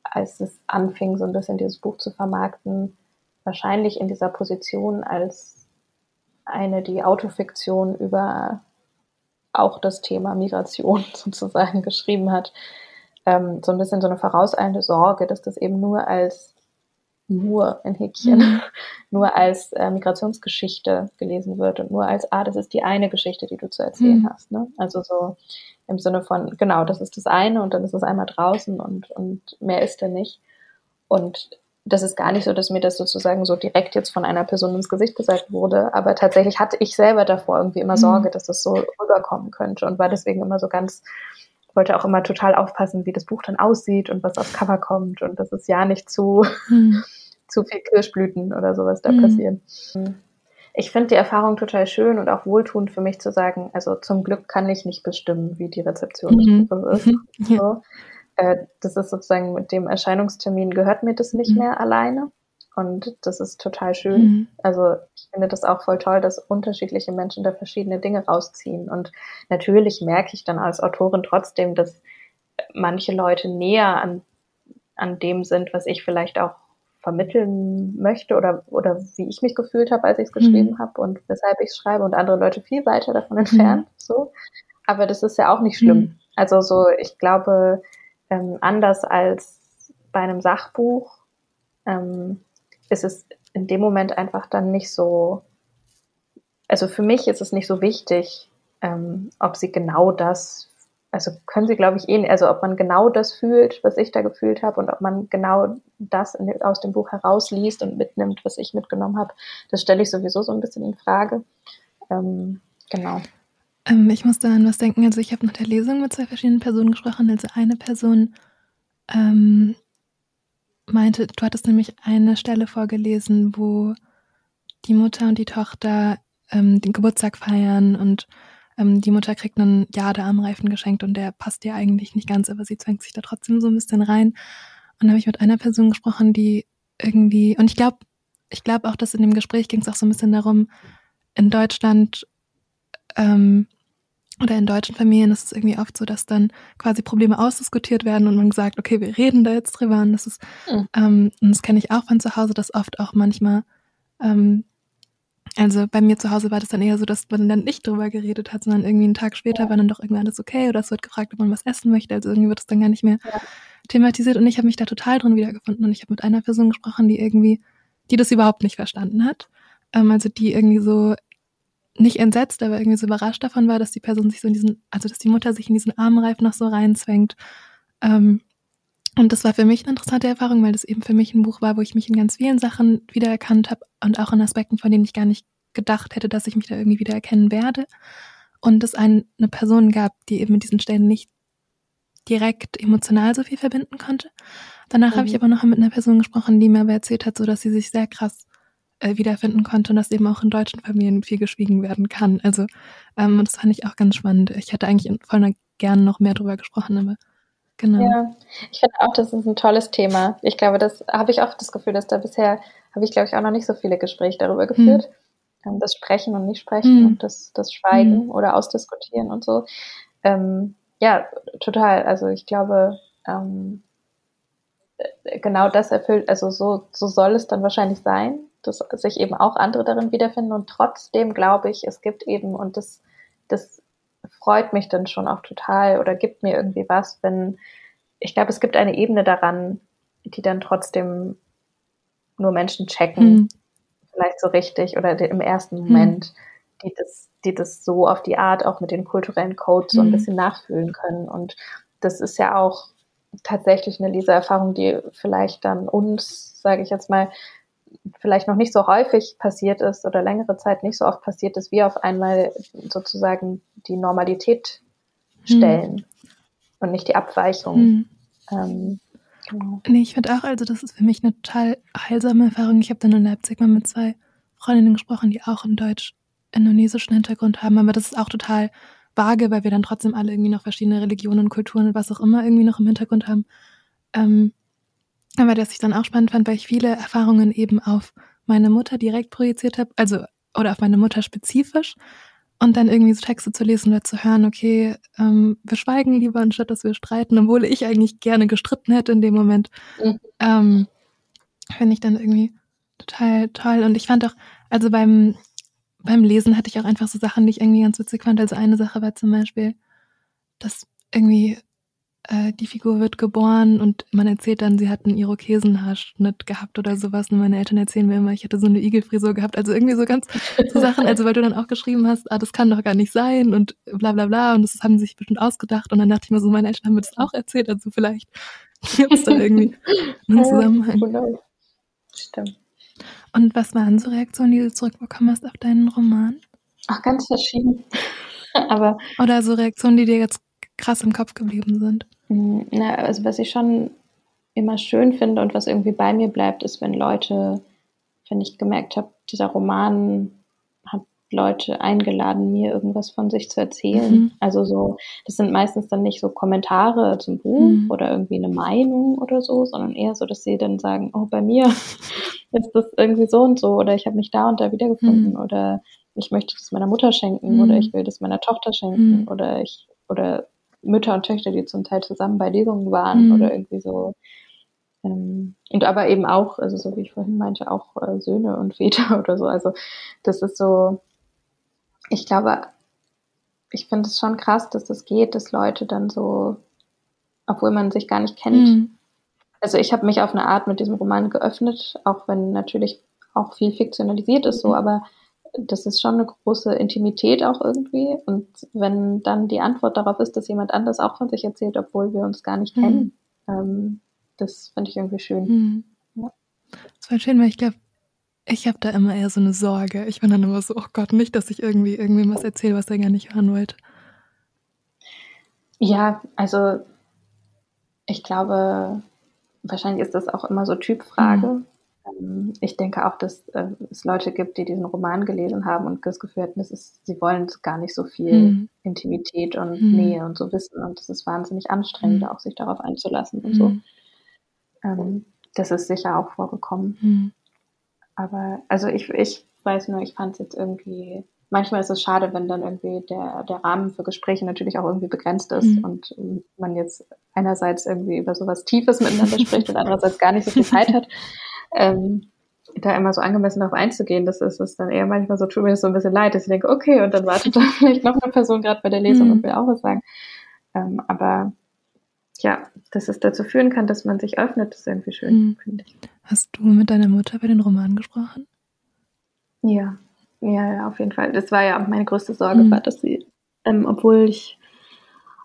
als es anfing, so ein bisschen dieses Buch zu vermarkten, wahrscheinlich in dieser Position als eine, die Autofiktion über auch das Thema Migration sozusagen geschrieben hat, ähm, so ein bisschen so eine vorauseilende Sorge, dass das eben nur als nur in Häkchen, mhm. nur als äh, Migrationsgeschichte gelesen wird und nur als, ah, das ist die eine Geschichte, die du zu erzählen mhm. hast. Ne? Also so im Sinne von, genau, das ist das eine und dann ist es einmal draußen und, und mehr ist da nicht. Und das ist gar nicht so, dass mir das sozusagen so direkt jetzt von einer Person ins Gesicht gesagt wurde, aber tatsächlich hatte ich selber davor irgendwie immer mhm. Sorge, dass das so rüberkommen könnte und war deswegen immer so ganz wollte auch immer total aufpassen, wie das Buch dann aussieht und was aufs Cover kommt und dass es ja nicht zu, hm. Zu viel Kirschblüten oder sowas da hm. passieren. Ich finde die Erfahrung total schön und auch wohltuend für mich zu sagen, also zum Glück kann ich nicht bestimmen, wie die Rezeption mhm. des Buches ist. Ja. So. Äh, das ist sozusagen mit dem Erscheinungstermin gehört mir das nicht mhm. mehr alleine. Und das ist total schön. Mhm. Also ich finde das auch voll toll, dass unterschiedliche Menschen da verschiedene Dinge rausziehen. Und natürlich merke ich dann als Autorin trotzdem, dass manche Leute näher an, an dem sind, was ich vielleicht auch vermitteln möchte oder, oder wie ich mich gefühlt habe, als ich es mhm. geschrieben mhm. habe und weshalb ich es schreibe und andere Leute viel weiter davon entfernt. Mhm. So. Aber das ist ja auch nicht schlimm. Mhm. Also so, ich glaube, ähm, anders als bei einem Sachbuch ähm, ist es in dem Moment einfach dann nicht so, also für mich ist es nicht so wichtig, ähm, ob sie genau das also können sie, glaube ich, eh, also ob man genau das fühlt, was ich da gefühlt habe und ob man genau das in, aus dem Buch herausliest und mitnimmt, was ich mitgenommen habe, das stelle ich sowieso so ein bisschen in Frage. Ähm, genau. Ähm, ich musste an was denken. Also ich habe nach der Lesung mit zwei verschiedenen Personen gesprochen. Also eine Person ähm, meinte, du hattest nämlich eine Stelle vorgelesen, wo die Mutter und die Tochter ähm, den Geburtstag feiern und ähm, die Mutter kriegt einen Jadearmreifen geschenkt und der passt ihr eigentlich nicht ganz, aber sie zwängt sich da trotzdem so ein bisschen rein. Und dann habe ich mit einer Person gesprochen, die irgendwie, und ich glaube, ich glaube auch, dass in dem Gespräch ging es auch so ein bisschen darum, in Deutschland ähm, oder in deutschen Familien ist es irgendwie oft so, dass dann quasi Probleme ausdiskutiert werden und man sagt, okay, wir reden da jetzt drüber. Und das ist, mhm. ähm, und das kenne ich auch von zu Hause, dass oft auch manchmal ähm, also bei mir zu Hause war das dann eher so, dass man dann nicht drüber geredet hat, sondern irgendwie einen Tag später war dann doch irgendwie alles okay oder es wird gefragt, ob man was essen möchte. Also irgendwie wird es dann gar nicht mehr ja. thematisiert und ich habe mich da total drin wiedergefunden und ich habe mit einer Person gesprochen, die irgendwie, die das überhaupt nicht verstanden hat. Ähm, also die irgendwie so nicht entsetzt, aber irgendwie so überrascht davon war, dass die Person sich so in diesen, also dass die Mutter sich in diesen Armreif noch so reinzwängt. Ähm, und das war für mich eine interessante Erfahrung, weil das eben für mich ein Buch war, wo ich mich in ganz vielen Sachen wiedererkannt habe und auch in Aspekten, von denen ich gar nicht gedacht hätte, dass ich mich da irgendwie wiedererkennen werde. Und es eine Person gab, die eben mit diesen Stellen nicht direkt emotional so viel verbinden konnte. Danach mhm. habe ich aber noch mit einer Person gesprochen, die mir aber erzählt hat, so dass sie sich sehr krass äh, wiederfinden konnte und dass eben auch in deutschen Familien viel geschwiegen werden kann. Also ähm, das fand ich auch ganz spannend. Ich hätte eigentlich voll gerne noch mehr drüber gesprochen, aber Genau. Ja, ich finde auch, das ist ein tolles Thema. Ich glaube, das habe ich oft das Gefühl, dass da bisher habe ich, glaube ich, auch noch nicht so viele Gespräche darüber geführt. Hm. Das Sprechen und nicht Sprechen hm. und das, das Schweigen hm. oder Ausdiskutieren und so. Ähm, ja, total. Also ich glaube, ähm, genau das erfüllt, also so, so soll es dann wahrscheinlich sein, dass sich eben auch andere darin wiederfinden. Und trotzdem glaube ich, es gibt eben, und das, das freut mich dann schon auch total oder gibt mir irgendwie was, wenn ich glaube, es gibt eine Ebene daran, die dann trotzdem nur Menschen checken, mhm. vielleicht so richtig oder im ersten hm. Moment, mhm. die das, die das so auf die Art auch mit den kulturellen Codes so ein hm. bisschen nachfühlen können. Und das ist ja auch tatsächlich eine Leseerfahrung, die vielleicht dann uns, sage ich jetzt mal, vielleicht noch nicht so häufig passiert ist oder längere Zeit nicht so oft passiert ist, wie auf einmal sozusagen die Normalität stellen hm. und nicht die Abweichung. Hm. Ähm, genau. Nee, ich finde auch, also das ist für mich eine total heilsame Erfahrung. Ich habe dann in Leipzig mal mit zwei Freundinnen gesprochen, die auch einen deutsch-indonesischen Hintergrund haben, aber das ist auch total vage, weil wir dann trotzdem alle irgendwie noch verschiedene Religionen, Kulturen und was auch immer irgendwie noch im Hintergrund haben. Ähm, aber das ich dann auch spannend fand, weil ich viele Erfahrungen eben auf meine Mutter direkt projiziert habe, also oder auf meine Mutter spezifisch. Und dann irgendwie so Texte zu lesen oder zu hören, okay, ähm, wir schweigen lieber, anstatt dass wir streiten, obwohl ich eigentlich gerne gestritten hätte in dem Moment. Mhm. Ähm, Finde ich dann irgendwie total toll. Und ich fand auch, also beim, beim Lesen hatte ich auch einfach so Sachen, die ich irgendwie ganz witzig fand. Also eine Sache war zum Beispiel, dass irgendwie äh, die Figur wird geboren und man erzählt dann, sie hat einen Irokesenhaarschnitt gehabt oder sowas. Und meine Eltern erzählen mir immer, ich hätte so eine Igelfrisur gehabt. Also irgendwie so ganz so Sachen, also weil du dann auch geschrieben hast, ah, das kann doch gar nicht sein und bla bla bla. Und das haben sie sich bestimmt ausgedacht. Und dann dachte ich mir so, meine Eltern haben mir das auch erzählt. Also vielleicht gibt es da irgendwie einen Zusammenhang. Genau. Stimmt. Und was waren so Reaktionen, die du zurückbekommen hast auf deinen Roman? Ach, ganz verschieden. Aber Oder so Reaktionen, die dir jetzt krass im Kopf geblieben sind? Hm, na, also was ich schon immer schön finde und was irgendwie bei mir bleibt, ist, wenn Leute, wenn ich gemerkt habe, dieser Roman hat Leute eingeladen, mir irgendwas von sich zu erzählen. Mhm. Also so, das sind meistens dann nicht so Kommentare zum Buch mhm. oder irgendwie eine Meinung oder so, sondern eher so, dass sie dann sagen, oh, bei mir ist das irgendwie so und so oder ich habe mich da und da wiedergefunden mhm. oder ich möchte das meiner Mutter schenken oder mhm. ich will das meiner Tochter schenken mhm. oder ich oder Mütter und Töchter, die zum Teil zusammen bei Lesungen waren mhm. oder irgendwie so. Ähm, und aber eben auch, also so wie ich vorhin meinte, auch äh, Söhne und Väter oder so. Also das ist so, ich glaube, ich finde es schon krass, dass das geht, dass Leute dann so, obwohl man sich gar nicht kennt. Mhm. Also ich habe mich auf eine Art mit diesem Roman geöffnet, auch wenn natürlich auch viel fiktionalisiert ist so, mhm. aber das ist schon eine große Intimität auch irgendwie. Und wenn dann die Antwort darauf ist, dass jemand anders auch von sich erzählt, obwohl wir uns gar nicht mhm. kennen, ähm, das finde ich irgendwie schön. Mhm. Ja. Das war schön, weil ich glaube, ich habe da immer eher so eine Sorge. Ich bin dann immer so, oh Gott, nicht, dass ich irgendwie irgendwem was erzähle, was er gar nicht hören wollte. Ja, also ich glaube, wahrscheinlich ist das auch immer so Typfrage. Mhm. Ähm, ich denke auch, dass äh, es Leute gibt, die diesen Roman gelesen haben und das Gefühl hatten, ist, sie wollen gar nicht so viel mhm. Intimität und mhm. Nähe und so wissen. Und es ist wahnsinnig anstrengend, mhm. auch sich darauf einzulassen und so. Mhm. Ähm, das ist sicher auch vorgekommen. Mhm. Aber also ich, ich weiß nur, ich fand es jetzt irgendwie manchmal ist es schade, wenn dann irgendwie der, der Rahmen für Gespräche natürlich auch irgendwie begrenzt ist mhm. und man jetzt einerseits irgendwie über sowas Tiefes miteinander spricht und andererseits gar nicht so viel Zeit hat ähm, da immer so angemessen darauf einzugehen, das ist es dann eher manchmal so, tut mir das so ein bisschen leid, dass ich denke, okay, und dann wartet da vielleicht noch eine Person gerade bei der Lesung mhm. und will auch was sagen. Ähm, aber ja, dass es dazu führen kann, dass man sich öffnet, ist irgendwie schön, mhm. finde ich. Hast du mit deiner Mutter über den Roman gesprochen? Ja, ja, ja, auf jeden Fall. Das war ja auch meine größte Sorge, mhm. war, dass sie, ähm, obwohl ich,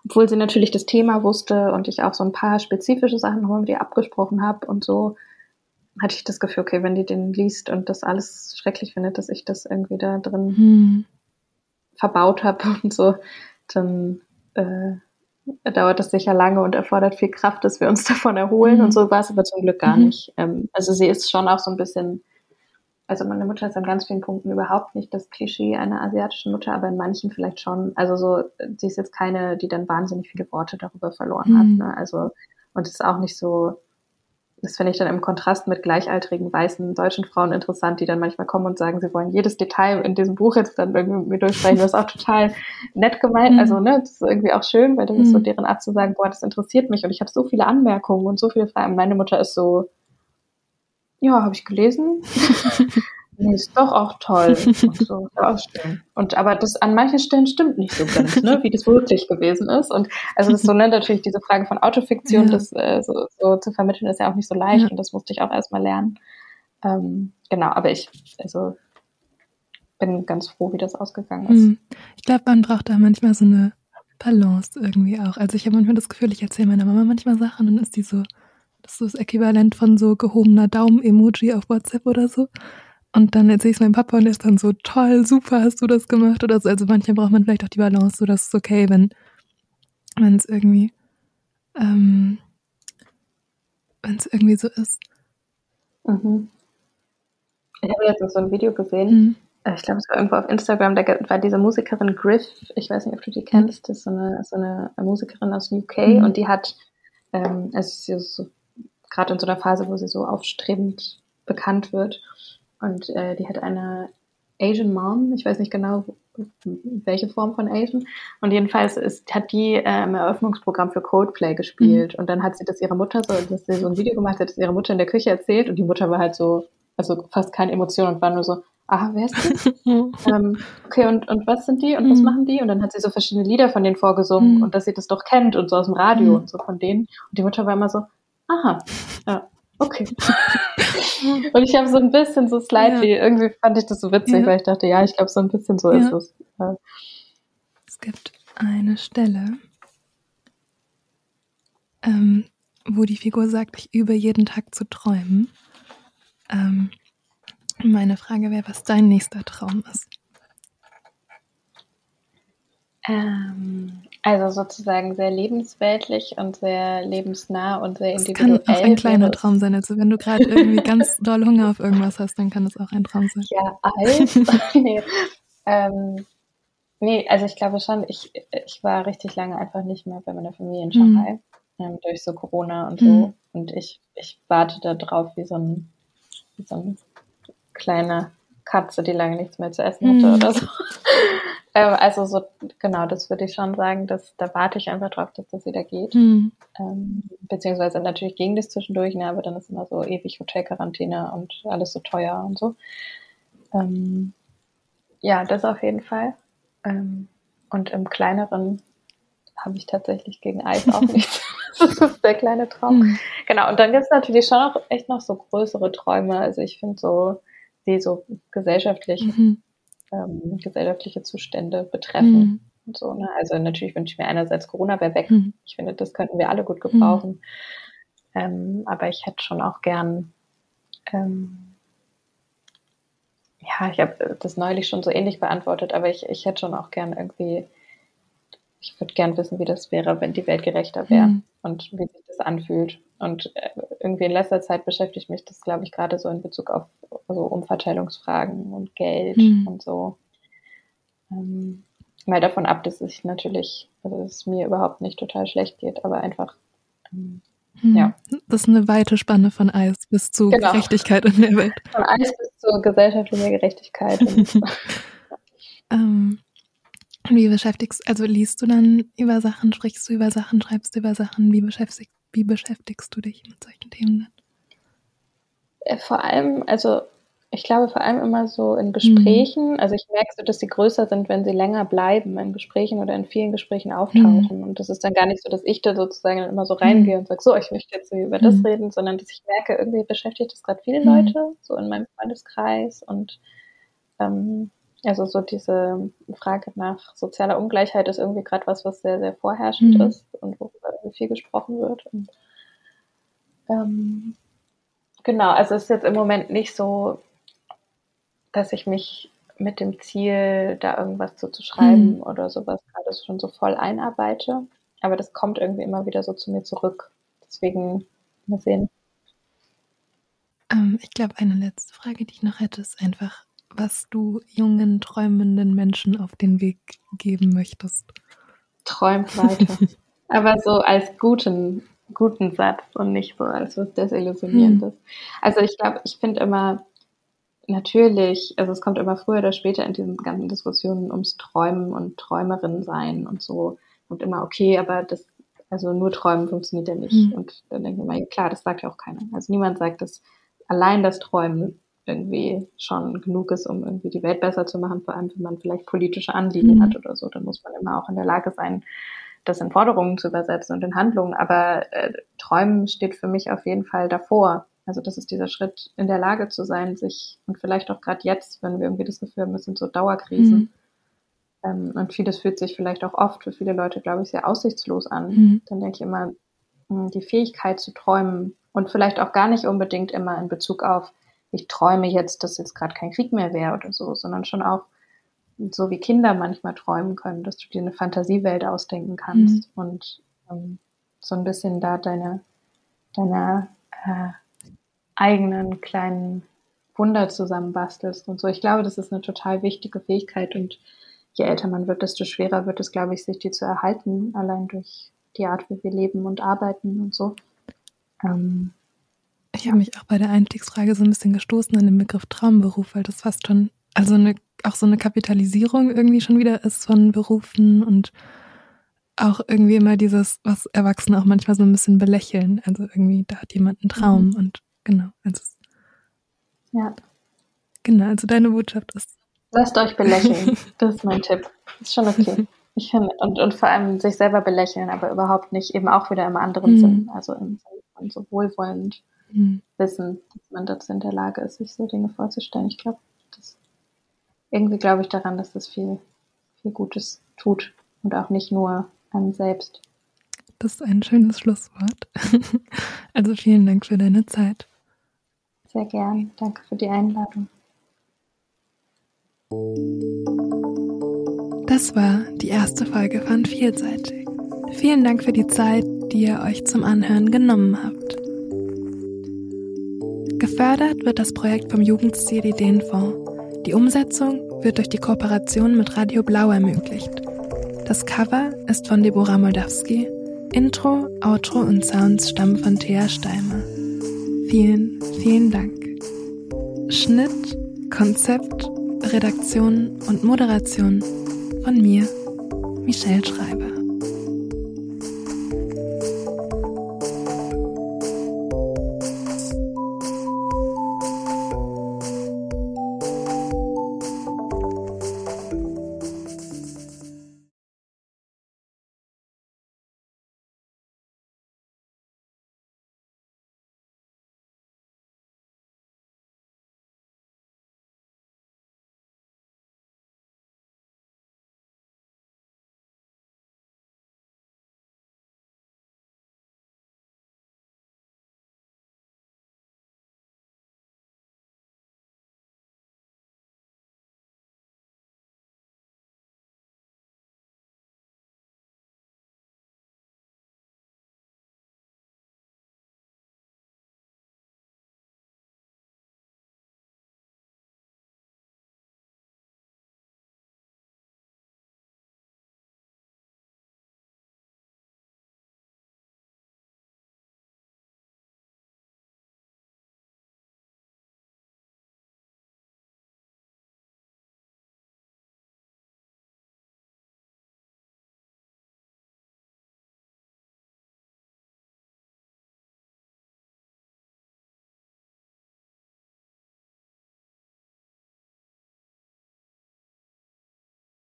obwohl sie natürlich das Thema wusste und ich auch so ein paar spezifische Sachen mit ihr abgesprochen habe und so, hatte ich das Gefühl, okay, wenn die den liest und das alles schrecklich findet, dass ich das irgendwie da drin hm. verbaut habe und so, dann äh, dauert das sicher lange und erfordert viel Kraft, dass wir uns davon erholen. Mhm. Und so war es aber zum Glück gar mhm. nicht. Ähm, also sie ist schon auch so ein bisschen, also meine Mutter ist an ganz vielen Punkten überhaupt nicht das Klischee einer asiatischen Mutter, aber in manchen vielleicht schon. Also so, sie ist jetzt keine, die dann wahnsinnig viele Worte darüber verloren mhm. hat. Ne? Also, und es ist auch nicht so, das finde ich dann im Kontrast mit gleichaltrigen weißen deutschen Frauen interessant, die dann manchmal kommen und sagen, sie wollen jedes Detail in diesem Buch jetzt dann irgendwie mit durchsprechen. Das ist auch total nett gemeint. Also, ne, das ist irgendwie auch schön, weil das ist so mhm. deren Art zu sagen, boah, das interessiert mich und ich habe so viele Anmerkungen und so viele Fragen. Meine Mutter ist so, ja, habe ich gelesen. nee, ist doch auch toll. Und so. Und aber das an manchen Stellen stimmt nicht so ganz, ne, wie das wirklich gewesen ist. Und also das ist so, ne, natürlich diese Frage von Autofiktion, ja. das äh, so, so, zu vermitteln, ist ja auch nicht so leicht ja. und das musste ich auch erstmal lernen. Ähm, genau, aber ich, also bin ganz froh, wie das ausgegangen ist. Hm. Ich glaube, man braucht da manchmal so eine Balance irgendwie auch. Also ich habe manchmal das Gefühl, ich erzähle meiner Mama manchmal Sachen und dann ist die so, das ist so das Äquivalent von so gehobener Daumen-Emoji auf WhatsApp oder so. Und dann erzähle ich es meinem Papa und er ist dann so, toll, super, hast du das gemacht oder so. Also manchmal braucht man vielleicht auch die Balance, so dass es okay, wenn wenn es irgendwie ähm, wenn es irgendwie so ist. Mhm. Ich habe jetzt so ein Video gesehen. Mhm. Äh, ich glaube, es war irgendwo auf Instagram. Da war diese Musikerin Griff. Ich weiß nicht, ob du die kennst. Das ist so eine, so eine Musikerin aus UK mhm. und die hat, ähm, also sie ist so, gerade in so einer Phase, wo sie so aufstrebend bekannt wird. Und äh, die hat eine Asian Mom, ich weiß nicht genau, welche Form von Asian. Und jedenfalls ist, hat die äh, im Eröffnungsprogramm für Coldplay gespielt. Mhm. Und dann hat sie das ihrer Mutter so, dass sie so ein Video gemacht hat, das ihrer Mutter in der Küche erzählt. Und die Mutter war halt so, also fast keine Emotion und war nur so, aha, wer ist das? ähm, okay, und, und was sind die und mhm. was machen die? Und dann hat sie so verschiedene Lieder von denen vorgesungen mhm. und dass sie das doch kennt und so aus dem Radio mhm. und so von denen. Und die Mutter war immer so, aha, ja, okay. Und ich habe so ein bisschen so slightly, ja. irgendwie fand ich das so witzig, ja. weil ich dachte, ja, ich glaube, so ein bisschen so ja. ist es. Es gibt eine Stelle, ähm, wo die Figur sagt, ich übe jeden Tag zu träumen. Ähm, meine Frage wäre, was dein nächster Traum ist. Ähm, also sozusagen sehr lebensweltlich und sehr lebensnah und sehr individuell. Das kann auch ein kleiner Traum sein. Also wenn du gerade irgendwie ganz doll Hunger auf irgendwas hast, dann kann es auch ein Traum sein. Ja, alt? nee. Ähm, nee, also ich glaube schon, ich, ich war richtig lange einfach nicht mehr bei meiner Familie in mhm. Shanghai. Mhm. Ähm, durch so Corona und so. Mhm. Und ich, ich warte da drauf wie so ein, wie so ein kleine Katze, die lange nichts mehr zu essen hatte mhm. oder so. Ähm, also so, genau, das würde ich schon sagen, dass da warte ich einfach drauf, dass das wieder geht. Mhm. Ähm, beziehungsweise natürlich ging das zwischendurch, ne, aber dann ist immer so ewig Hotelquarantäne und alles so teuer und so. Ähm, ja, das auf jeden Fall. Ähm, und im kleineren habe ich tatsächlich gegen Eis auch nichts. das ist der kleine Traum. Mhm. Genau, und dann gibt es natürlich schon auch echt noch so größere Träume. Also ich finde so, sehe so gesellschaftlich. Mhm ähm, gesellschaftliche Zustände betreffen. Mhm. Und so, ne? Also natürlich wünsche ich mir einerseits Corona wäre weg. Mhm. Ich finde, das könnten wir alle gut gebrauchen. Mhm. Ähm, aber ich hätte schon auch gern, ähm, ja, ich habe das neulich schon so ähnlich beantwortet, aber ich, ich hätte schon auch gern irgendwie, ich würde gern wissen, wie das wäre, wenn die Welt gerechter wäre mhm. und wie sich das anfühlt. Und äh, irgendwie in letzter Zeit beschäftigt mich das, glaube ich, gerade so in Bezug auf also Umverteilungsfragen und Geld mhm. und so. Ähm, mal davon ab, dass es natürlich, also dass es mir überhaupt nicht total schlecht geht, aber einfach ähm, hm. Ja. Das ist eine weite Spanne von Eis bis zu genau. Gerechtigkeit in der Welt. Von Eis bis zu gesellschaftlicher Gerechtigkeit. ähm, wie beschäftigst, also liest du dann über Sachen, sprichst du über Sachen, schreibst du über Sachen, wie beschäftigst, wie beschäftigst du dich mit solchen Themen dann? Äh, vor allem, also ich glaube vor allem immer so in Gesprächen, mhm. also ich merke so, dass sie größer sind, wenn sie länger bleiben in Gesprächen oder in vielen Gesprächen auftauchen. Mhm. Und das ist dann gar nicht so, dass ich da sozusagen immer so reingehe mhm. und sage, so, ich möchte jetzt über das mhm. reden, sondern dass ich merke, irgendwie beschäftigt das gerade viele mhm. Leute, so in meinem Freundeskreis und ähm, also so diese Frage nach sozialer Ungleichheit ist irgendwie gerade was, was sehr, sehr vorherrschend mhm. ist und worüber viel gesprochen wird. Und, ähm, genau, also es ist jetzt im Moment nicht so, dass ich mich mit dem Ziel, da irgendwas zu, zu schreiben hm. oder sowas gerade schon so voll einarbeite. Aber das kommt irgendwie immer wieder so zu mir zurück. Deswegen mal sehen. Ähm, ich glaube, eine letzte Frage, die ich noch hätte, ist einfach, was du jungen, träumenden Menschen auf den Weg geben möchtest. Träumt weiter. Aber so als guten, guten Satz und nicht so als was Desillusionierendes. Hm. Also ich glaube, ich finde immer, natürlich, also es kommt immer früher oder später in diesen ganzen Diskussionen ums Träumen und Träumerin sein und so. Und immer, okay, aber das, also nur Träumen funktioniert ja nicht. Mhm. Und dann denke ich mal, klar, das sagt ja auch keiner. Also niemand sagt, dass allein das Träumen irgendwie schon genug ist, um irgendwie die Welt besser zu machen, vor allem wenn man vielleicht politische Anliegen mhm. hat oder so. Dann muss man immer auch in der Lage sein, das in Forderungen zu übersetzen und in Handlungen. Aber äh, Träumen steht für mich auf jeden Fall davor. Also das ist dieser Schritt, in der Lage zu sein, sich und vielleicht auch gerade jetzt, wenn wir irgendwie das Gefühl haben, es sind so Dauerkrisen. Mhm. Ähm, und vieles fühlt sich vielleicht auch oft für viele Leute, glaube ich, sehr aussichtslos an. Mhm. Dann denke ich immer, hm, die Fähigkeit zu träumen und vielleicht auch gar nicht unbedingt immer in Bezug auf, ich träume jetzt, dass jetzt gerade kein Krieg mehr wäre oder so, sondern schon auch so wie Kinder manchmal träumen können, dass du dir eine Fantasiewelt ausdenken kannst mhm. und ähm, so ein bisschen da deine, deine äh, eigenen kleinen Wunder zusammenbastelst und so. Ich glaube, das ist eine total wichtige Fähigkeit und je älter man wird, desto schwerer wird es, glaube ich, sich die zu erhalten, allein durch die Art, wie wir leben und arbeiten und so. Ähm, ich habe mich auch bei der Einstiegsfrage so ein bisschen gestoßen an den Begriff Traumberuf, weil das fast schon, also eine, auch so eine Kapitalisierung irgendwie schon wieder ist von Berufen und auch irgendwie immer dieses, was Erwachsene auch manchmal so ein bisschen belächeln. Also irgendwie, da hat jemand einen Traum mhm. und Genau. Also, ja. Genau, also deine Botschaft ist. Lasst euch belächeln. das ist mein Tipp. Ist schon okay. Ich finde, und, und vor allem sich selber belächeln, aber überhaupt nicht, eben auch wieder im anderen mhm. Sinn. Also im Sinne von so wohlwollend mhm. wissen, dass man dazu in der Lage ist, sich so Dinge vorzustellen. Ich glaube, das irgendwie glaube ich daran, dass das viel, viel Gutes tut und auch nicht nur einem selbst. Das ist ein schönes Schlusswort. Also vielen Dank für deine Zeit. Sehr gern. Danke für die Einladung. Das war die erste Folge von Vielseitig. Vielen Dank für die Zeit, die ihr euch zum Anhören genommen habt. Gefördert wird das Projekt vom Jugendstil Ideenfonds. Die Umsetzung wird durch die Kooperation mit Radio Blau ermöglicht. Das Cover ist von Deborah Moldawski. Intro, Outro und Sounds stammen von Thea Steimer. Vielen, vielen Dank. Schnitt, Konzept, Redaktion und Moderation von mir, Michelle Schreiber.